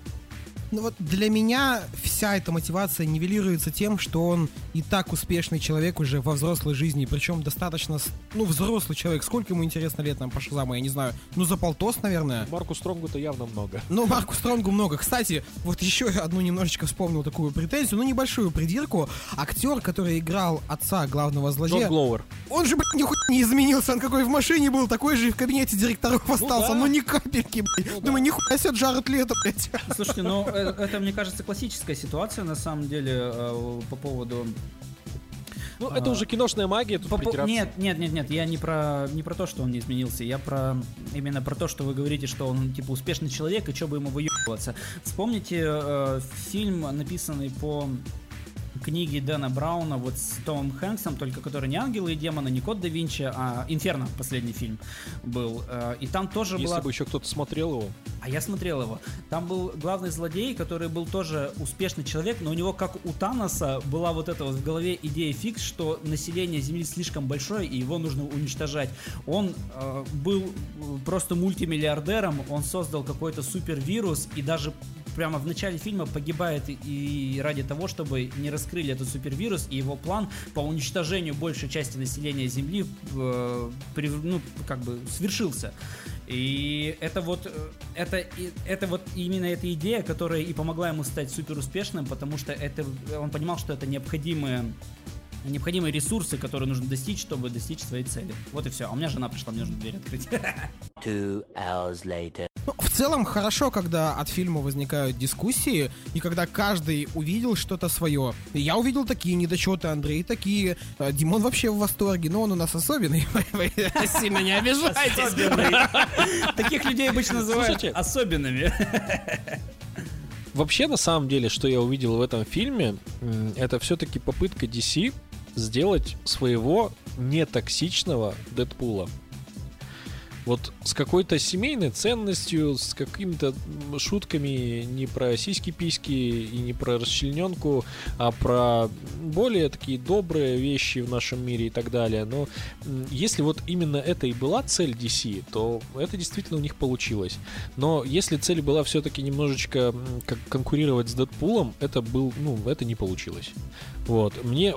Ну вот для меня вся эта мотивация нивелируется тем, что он и так успешный человек уже во взрослой жизни, причем достаточно, ну, взрослый человек. Сколько ему, интересно, лет нам по Шазаму, я не знаю. Ну, за полтос, наверное. Марку Стронгу-то явно много. Ну, Марку Стронгу много. Кстати, вот еще одну немножечко вспомнил такую претензию, ну, небольшую придирку. Актер, который играл отца главного Джон злодея, Глоуэр. он же, блядь, нихуя не изменился. Он какой в машине был, такой же и в кабинете директоров остался. да. Ну, ни капельки, блядь. Ну Думаю, да. нихуя себе Джаред Лето, блядь. Слушайте, ну э, это, мне кажется, классическая ситуация на самом деле э, по поводу Ну, это А, уже киношная магия, тут По-. Нет, нет, нет, нет, я не про не про то, что он не изменился, я про именно про то, что вы говорите, что он типа успешный человек и что бы ему выебываться. Вспомните э, фильм, написанный по книге Дэна Брауна вот с Томом Хэнксом, только который не ангелы и демоны, не Код да Винчи, а Инферно, последний фильм был. Э, И там тоже Если была... бы еще кто-то смотрел его. А я смотрел его. Там был главный злодей, который был тоже успешный человек, но у него, как у Таноса, была вот эта вот в голове идея фикс, что население Земли слишком большое, и его нужно уничтожать. Он э, был просто мультимиллиардером, он создал какой-то супервирус, и даже прямо в начале фильма погибает и- ради того, чтобы не раскрыли этот супервирус, и его план по уничтожению большей части населения Земли э, прев- ну, как бы свершился. И это вот, э, это, это вот именно эта идея, которая и помогла ему стать супер успешным, потому что это, он понимал, что это необходимые необходимые ресурсы, которые нужно достичь, чтобы достичь своей цели. Вот и все. А у меня жена пришла, мне нужно дверь открыть. Two hours later. Ну, в целом хорошо, когда от фильма возникают дискуссии, и когда каждый увидел что-то свое. Я увидел такие недочеты, Андрей такие. э, Димон вообще в восторге, но он у нас особенный. Вы Сильно не обижайтесь. Таких людей обычно называют особенными. Вообще, на самом деле, что я увидел в этом фильме, это все-таки попытка DC сделать своего нетоксичного Дэдпула. Вот с какой-то семейной ценностью, с какими-то шутками не про сиськи-письки и не про расчлененку, а про более такие добрые вещи в нашем мире и так далее. Но если вот именно это и была цель DC, то это действительно у них получилось. Но если цель была все-таки немножечко конкурировать с Дэдпулом, это был, ну, это не получилось. Вот. Мне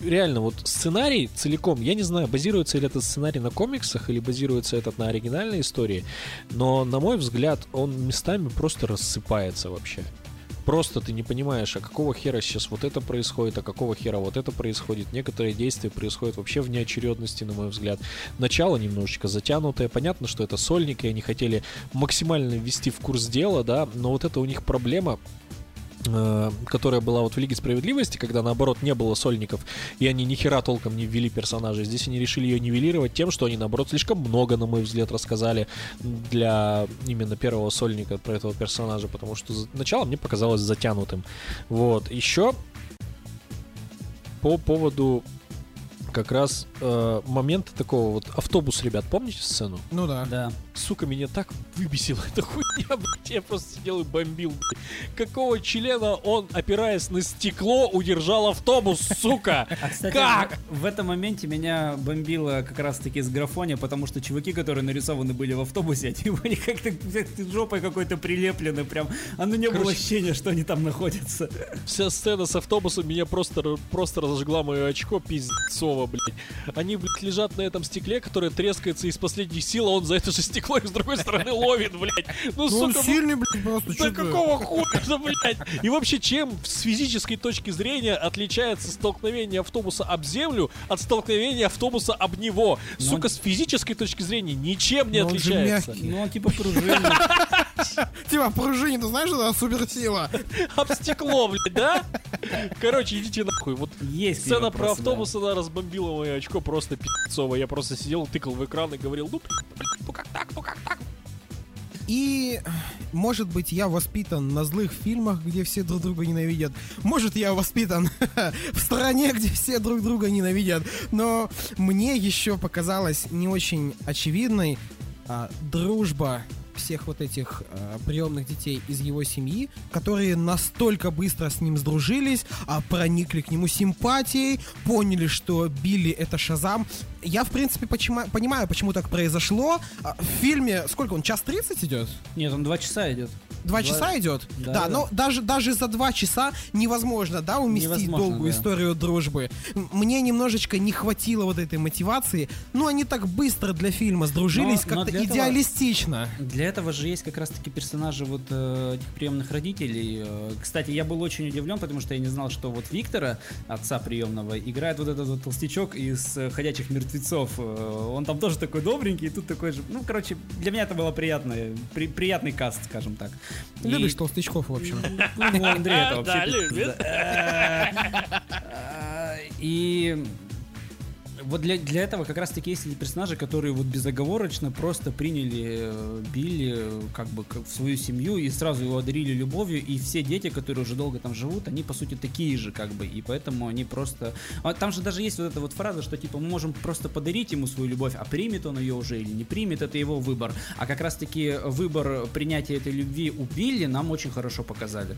реально, вот сценарий целиком, я не знаю, базируется ли этот сценарий на комиксах или базируется этот на оригинальной истории, но, на мой взгляд, он местами просто рассыпается вообще. Просто ты не понимаешь, а какого хера сейчас вот это происходит, а какого хера вот это происходит. Некоторые действия происходят вообще в неочередности, на мой взгляд. Начало немножечко затянутое. Понятно, что это сольник, и они хотели максимально ввести в курс дела, да, но вот это у них проблема которая была вот в Лиге Справедливости, когда наоборот не было сольников, и они ни хера толком не ввели персонажей. Здесь они решили ее нивелировать тем, что они наоборот слишком много, на мой взгляд, рассказали для именно первого сольника про этого персонажа, потому что начало мне показалось затянутым. Вот. Еще по поводу как раз э, момента такого вот автобус, ребят, помните сцену? Ну да. Да. Сука, меня так выбесила эта хуйня, блядь, я просто сидел и бомбил, блядь. Какого члена он, опираясь на стекло, удержал автобус, сука? А, кстати, Как? В, в этом моменте меня бомбило как раз-таки с графония, потому что чуваки, которые нарисованы были в автобусе, они были как-то как жопой какой-то прилеплены, прям. Оно не было Короче- ощущения, что они там находятся. Вся сцена с автобусом меня просто, просто разожгла мое очко пиздецово, блядь. Они, блядь, лежат на этом стекле, которое трескается из последних сил, а он за это же стекло их с другой стороны ловит, блядь. Ну, Ну, он сука, ну сильный, блядь, просто. Да какого хуя, блядь? И вообще, чем с физической точки зрения отличается столкновение автобуса об землю от столкновения автобуса об него? Ну, Сука, с физической точки зрения ничем не Но он же отличается. Ну, он типа пружинный. Типа, пружине, ты знаешь, это суперсила. Об стекло, блядь, да? Короче, идите нахуй. Вот Есть сцена про автобус, она разбомбила мое очко просто пи***цово. Я просто сидел, тыкал в экран и говорил, ну, блядь, ну как так, ну как так? И, может быть, я воспитан на злых фильмах, где все друг друга ненавидят. Может, я воспитан в стране, где все друг друга ненавидят. Но мне еще показалась не очень очевидной а, дружба всех вот этих а, приемных детей из его семьи, которые настолько быстро с ним сдружились, а, проникли к нему симпатией, поняли, что Билли это Шазам. Я, в принципе, почему- понимаю, почему так произошло. А, В фильме, сколько он, час 30 идет? Нет, он два часа идет. Два Два- часа идет? Да, Да, да. но даже, даже за два часа невозможно, да, уместить Невозможно, долгую да. историю дружбы. Мне немножечко не хватило вот этой мотивации. Ну, они так быстро для фильма сдружились, Но- но как-то для этого- идеалистично. Для этого же есть как раз-таки персонажи вот э, этих приемных родителей. Э, Кстати, я был очень удивлен, потому что я не знал, что вот Виктора, отца приемного, играет вот этот вот толстячок из э, «Ходячих мертвецов». Э, Он там тоже такой добренький, и тут такой же... Ну, короче, для меня это было приятно, при- приятный каст, скажем так. И- Любишь толстячков, в общем. Ну, Андрей это вообще... Да, пиздец. любит. А, И вот для, для этого как раз таки есть эти персонажи, которые вот безоговорочно просто приняли э, Билли э, как бы как в свою семью и сразу его одарили любовью, и все дети, которые уже долго там живут, они по сути такие же как бы, и поэтому они просто... А там же даже есть вот эта вот фраза, что типа мы можем просто подарить ему свою любовь, а примет он ее уже или не примет, это его выбор. А как раз таки выбор принятия этой любви у Билли нам очень хорошо показали.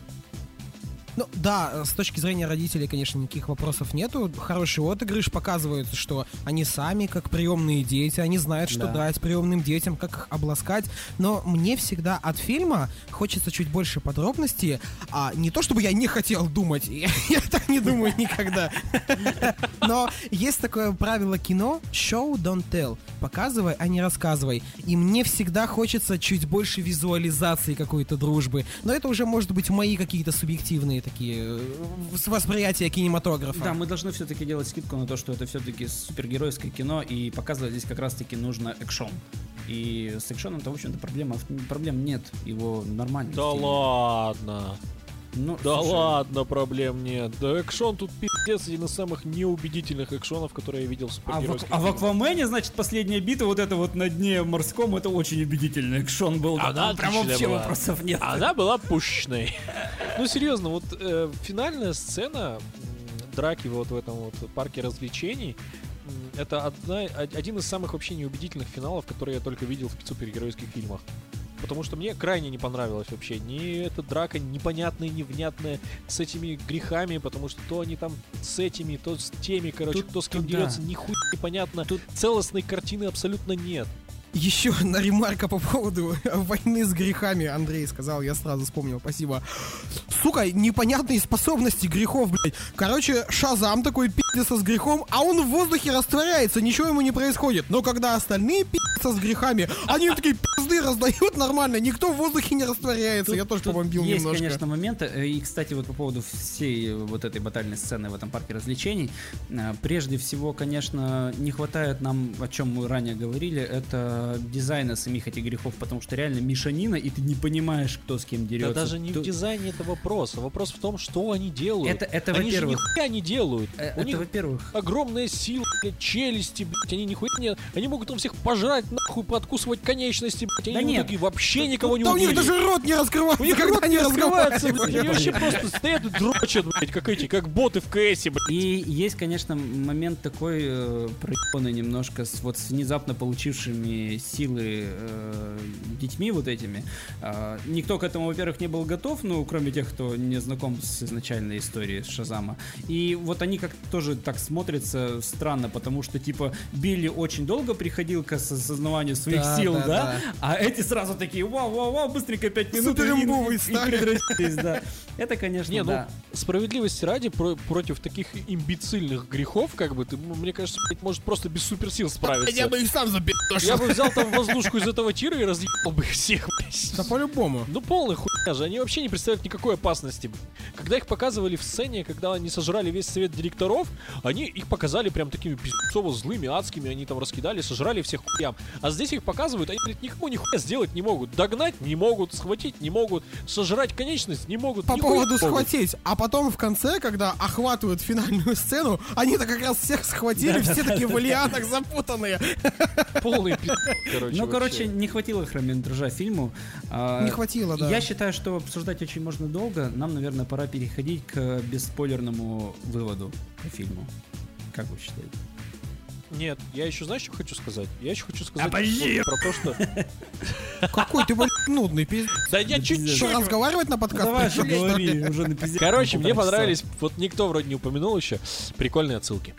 Ну, да, с точки зрения родителей, конечно, никаких вопросов нету. Хороший отыгрыш показывает, что они сами, как приемные дети, они знают, что Да. дать приемным детям, как их обласкать. Но мне всегда от фильма хочется чуть больше подробностей. А не то, чтобы я не хотел думать, я, я так не думаю никогда. Но есть такое правило кино show, don't tell. Показывай, а не рассказывай. И мне всегда хочется чуть больше визуализации какой-то дружбы. Но это уже может быть мои какие-то субъективные такие э, с- восприятия кинематографа. Да, мы должны все-таки делать скидку на то, что это все-таки супергеройское кино, и показывать здесь как раз-таки нужно экшон. И с экшоном-то, в общем-то, проблема, проблем нет. Его нормально. Да ладно. Ну, Да слушай, ладно, проблем нет. Да экшон тут пиздец один из самых неубедительных экшонов, которые я видел в А в, а в. Аквамене, значит, последняя битва, вот это вот на дне морском, это очень убедительный экшон был. Она Там прям вообще была. вопросов нет. Она была пушечной. Ну, серьезно, вот э, финальная сцена драки вот в этом вот парке развлечений, это одна, од- один из самых вообще неубедительных финалов, которые я только видел в супергеройских фильмах. Потому что мне крайне не понравилось вообще ни эта драка непонятная, невнятная, с этими грехами, потому что то они там с этими, то с теми, короче, Тут- кто с кем тут да. дерется, нихуя непонятно. Тут целостной картины абсолютно нет. Еще на ремарка по поводу войны с грехами Андрей сказал, я сразу вспомнил, спасибо. Сука, непонятные способности грехов, блядь. Короче, Шазам такой пиздится с грехом, а он в воздухе растворяется, ничего ему не происходит. Но когда остальные пиздятся с грехами, они такие пизды раздают нормально, никто в воздухе не растворяется. Тут- я тоже побомбил есть, немножко. конечно, моменты. Э, И, кстати, вот по поводу всей вот этой батальной сцены в этом парке развлечений, э, прежде всего, конечно, не хватает нам, о чем мы ранее говорили, это дизайна самих этих грехов, потому что реально мешанина, и ты не понимаешь, кто с кем дерется. Да даже не в Тут- дизайне это вопрос, а вопрос в том, что они делают. Это- это они же во-первых. нихуя не делают. Э, У Это, них во-первых, огромная сила, блядь, челюсти, блядь, они нихуя не... Они могут там всех пожрать, нахуй, подкусывать конечности, блядь, они Да нет. итоге вообще никого не Да у них убили. даже рот не раскрывается, У них рот не раскрывается, блядь, они вообще просто стоят и дрочат, блядь, как эти, как боты в КСе, блядь. И есть, конечно, момент такой э, проебанный немножко с вот с внезапно получившими силы э, детьми вот этими. А, никто к этому, во-первых, не был готов, ну, кроме тех, кто не знаком с изначальной историей Шазама. И вот они как тоже так смотрятся странно, потому что, типа, Билли очень долго приходил к осознаванию своих Да, сил, да, да, да. А эти сразу такие, вау-вау-вау, быстренько 5 минут. и- Суперимбовые и стали. превратились, да. Это, конечно, Не, ну, да. справедливости ради, про- против таких имбецильных грехов, как бы, ты, ну, мне кажется, блядь, может просто без суперсил справиться. Я бы их сам Я запи***шил. бы взял там воздушку из этого тира и разъебал бы их всех, блядь. Да по-любому. Ну полная хуйня же, они вообще не представляют никакой опасности. Когда их показывали в сцене, когда они сожрали весь совет директоров, они их показали прям такими пиздецово злыми, адскими, они там раскидали, сожрали всех хуям. А здесь их показывают, они, блядь, никому нихуя сделать не могут. Догнать не могут, схватить не могут, сожрать конечность не могут. По поводу схватить. А потом в конце, когда охватывают финальную сцену, они-то как раз всех схватили, все такие в лианах запутанные. Полный пиздец, короче. Ну, короче, не хватило хронометража фильму. А, Не хватило, да. Я считаю, что обсуждать очень можно долго. Нам, наверное, пора переходить к бесспойлерному выводу по фильму. Как вы считаете? Нет, я еще знаешь, что хочу сказать? Я еще хочу сказать Обожди! вот про то, что... Какой ты, блядь, нудный пиздец. Да я чуть-чуть... Разговаривать на подкаст? Давай же говори, уже на. Короче, мне понравились, вот никто вроде не упомянул еще, прикольные отсылки.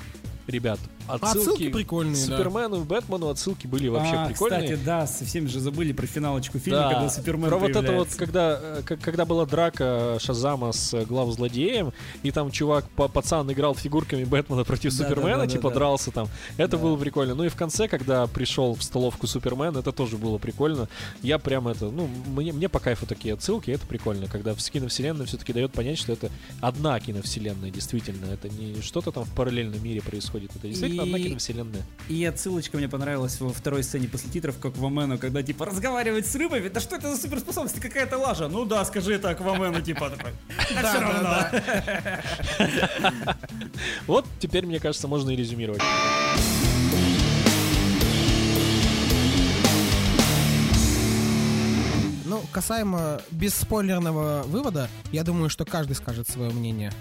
Ребят, отсылки, Отсылки прикольные, к да. Супермену и Бэтмену отсылки были вообще а, прикольные. кстати, да, совсем же забыли про финалочку фильма, Да, когда Супермен про вот это вот, когда, э, когда была драка Шазама с э, главзлодеем, и там чувак, па- пацан играл фигурками Бэтмена против Да, Супермена, да, да, типа да. дрался там. Это Да. было прикольно. Ну и в конце, когда пришел в столовку Супермен, это тоже было прикольно. Я прям это, ну, мне, мне по кайфу такие отсылки, это прикольно, когда в киновселенной все-таки дает понять, что это одна киновселенная, действительно. Это не что-то там в параллельном мире происходит, это действительно одна И- киновселенная. И отсылочка мне понравилась во второй сцене после титров к Аквамену, когда типа разговаривать с рыбами, да что это за суперспособность, какая-то лажа. Ну да, скажи это Аквамену, типа такой. Да да. Вот теперь, мне кажется, можно и резюмировать. Ну, касаемо бесспойлерного вывода, я думаю, что каждый скажет свое мнение.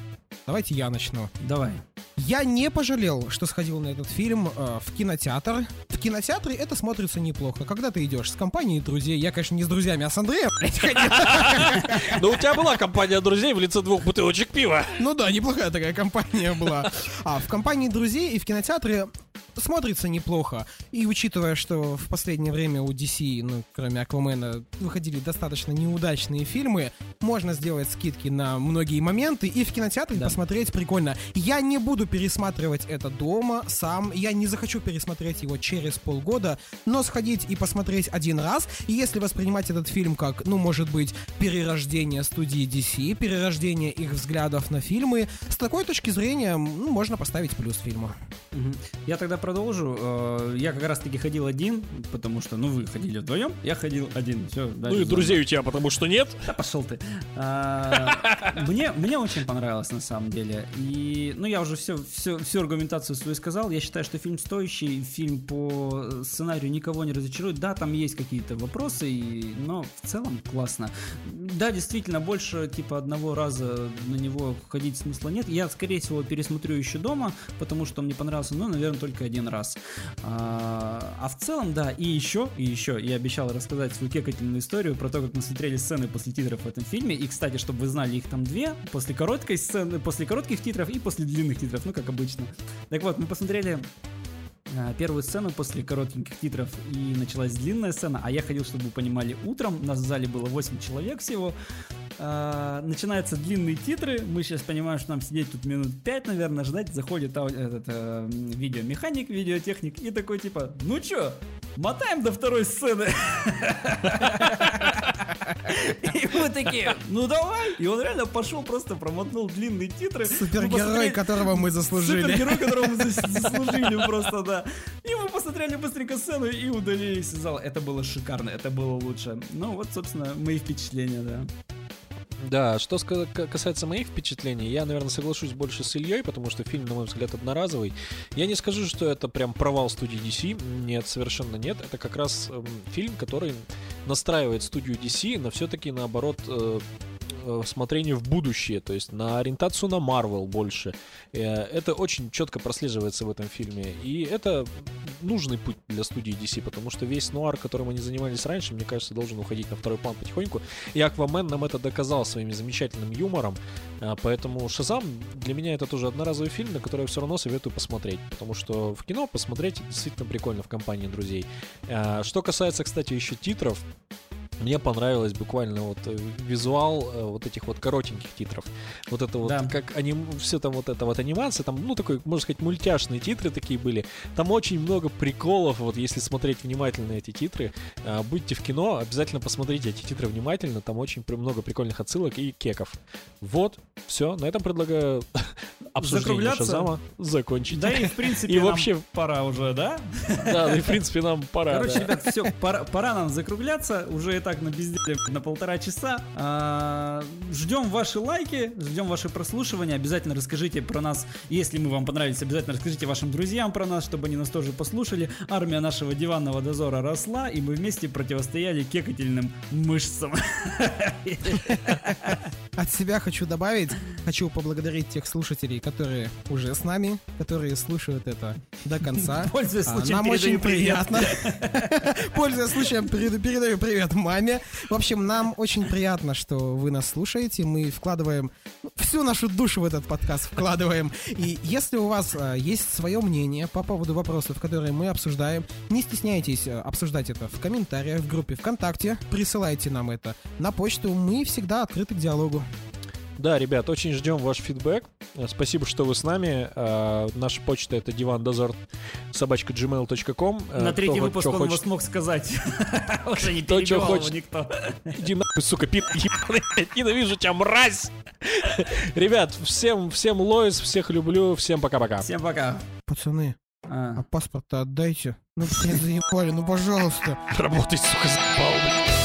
Давайте я начну. Давай. Я не пожалел, что сходил на этот фильм э, в кинотеатр. В кинотеатре это смотрится неплохо. Когда ты идешь с компанией друзей, я, конечно, не с друзьями, а с Андреем, блядь, ходил. Но у тебя была компания друзей в лице двух бутылочек пива. Ну да, неплохая такая компания была. А в компании друзей и в кинотеатре смотрится неплохо. И учитывая, что в последнее время у DC, ну, кроме Аквамена, выходили достаточно неудачные фильмы, можно сделать скидки на многие моменты и в кинотеатре Да. посмотреть прикольно. Я не буду пересматривать это дома сам, я не захочу пересмотреть его через полгода, но сходить и посмотреть один раз, и если воспринимать этот фильм как, ну, может быть, перерождение студии DC, перерождение их взглядов на фильмы, с такой точки зрения, ну, можно поставить плюс фильму. Я тогда продолжу. Э, Я как раз таки ходил один, потому что, ну, вы ходили вдвоем, я ходил один. Все, Ну и друзей у тебя, потому что нет. Да пошел ты. А, Мне, мне очень понравилось на самом деле. И, ну, я уже все, все, всю аргументацию свою сказал. Я считаю, что фильм стоящий, фильм по сценарию никого не разочарует. Да, там есть какие-то вопросы, и- но в целом классно. Да, действительно, больше типа одного раза на него ходить смысла нет. Я, скорее всего, пересмотрю еще дома, потому что мне понравился, ну, наверное, только один раз. А, а в целом, да, и еще, и еще, я обещал рассказать свою кекательную историю про то, как мы смотрели сцены после титров в этом фильме. И, кстати, чтобы вы знали, их там две, после короткой сцены, после коротких титров и после длинных титров, ну, как обычно. Так вот, мы посмотрели первую сцену после коротеньких титров и началась длинная сцена, а я ходил, чтобы вы понимали, утром, нас в зале было 8 человек всего, а, начинаются длинные титры, мы сейчас понимаем, что нам сидеть тут минут 5, наверное, ждать, заходит этот, э, видеомеханик, видеотехник и такой типа, ну чё, мотаем до второй сцены. И мы такие, ну давай. И он реально пошел, просто промотнул длинные титры. Супергерой, которого мы заслужили. Супергерой, которого мы зас- заслужили просто, да. И мы посмотрели быстренько сцену и удалились из зала. Это было шикарно, это было лучше. Ну вот, собственно, мои впечатления, да. Да, что касается моих впечатлений, я, наверное, соглашусь больше с Ильей, потому что фильм, на мой взгляд, одноразовый. Я не скажу, что это прям провал студии DC. Нет, совершенно нет. Это как раз эм, фильм, который настраивает студию DC на все-таки, наоборот, э, смотрение в будущее, то есть на ориентацию на Marvel больше. Э, Это очень четко прослеживается в этом фильме. И это нужный путь для студии DC, потому что весь нуар, которым они занимались раньше, мне кажется, должен уходить на второй план потихоньку. И Аквамен нам это доказал своим замечательным юмором. А, Поэтому Шазам для меня это тоже одноразовый фильм, на который я все равно советую посмотреть. Потому что в кино посмотреть действительно прикольно в компании друзей. Что касается, кстати, еще титров, мне понравилось буквально вот э, визуал э, вот этих вот коротеньких титров. Вот это вот, Да. как они, все там вот это вот анимация, там, ну, такой, можно сказать, мультяшные титры такие были. Там очень много приколов, вот если смотреть внимательно эти титры, э, будьте в кино, обязательно посмотрите эти титры внимательно, там очень много прикольных отсылок и кеков. Вот, все, на этом предлагаю обсуждение Закругляться? Шазама закончить. Да и, в принципе, И нам вообще- пора уже, да? Да, ну и, в принципе, нам пора. Короче, ребят, все, пора, пора нам закругляться. Уже и так на безделе на полтора часа. А, ждем ваши лайки, ждем ваши прослушивания. Обязательно расскажите про нас, если мы вам понравились, обязательно расскажите вашим друзьям про нас, чтобы они нас тоже послушали. Армия нашего диванного дозора росла, и мы вместе противостояли кекательным мышцам. От себя хочу добавить, хочу поблагодарить тех слушателей, которые уже с нами, которые слушают это до конца. Пользуясь А, случаем, Нам очень приятно. Пользуясь случаем, перед- передаю привет маме. В общем, нам очень приятно, что вы нас слушаете. Мы вкладываем всю нашу душу в этот подкаст, вкладываем. И если у вас а, есть свое мнение по поводу вопросов, которые мы обсуждаем, не стесняйтесь а, обсуждать это в комментариях, в группе ВКонтакте. Присылайте нам это на почту. Мы всегда открыты к диалогу. Да, ребят, очень ждем ваш фидбэк. Э, Спасибо, что вы с нами. Э, Наша почта это дивандозор собачка gmail.com. Э, На третий кто выпуск он хочет- вас смог сказать. Уже не перебивал хочет. никто. Иди нахуй, сука, пи... Ненавижу тебя, мразь! Ребят, всем, всем лоис, всех люблю, всем пока-пока. Всем пока. Пацаны, А. а паспорт-то отдайте. Ну, блин, заебали, ну, пожалуйста. Работай, сука, заебал, блядь.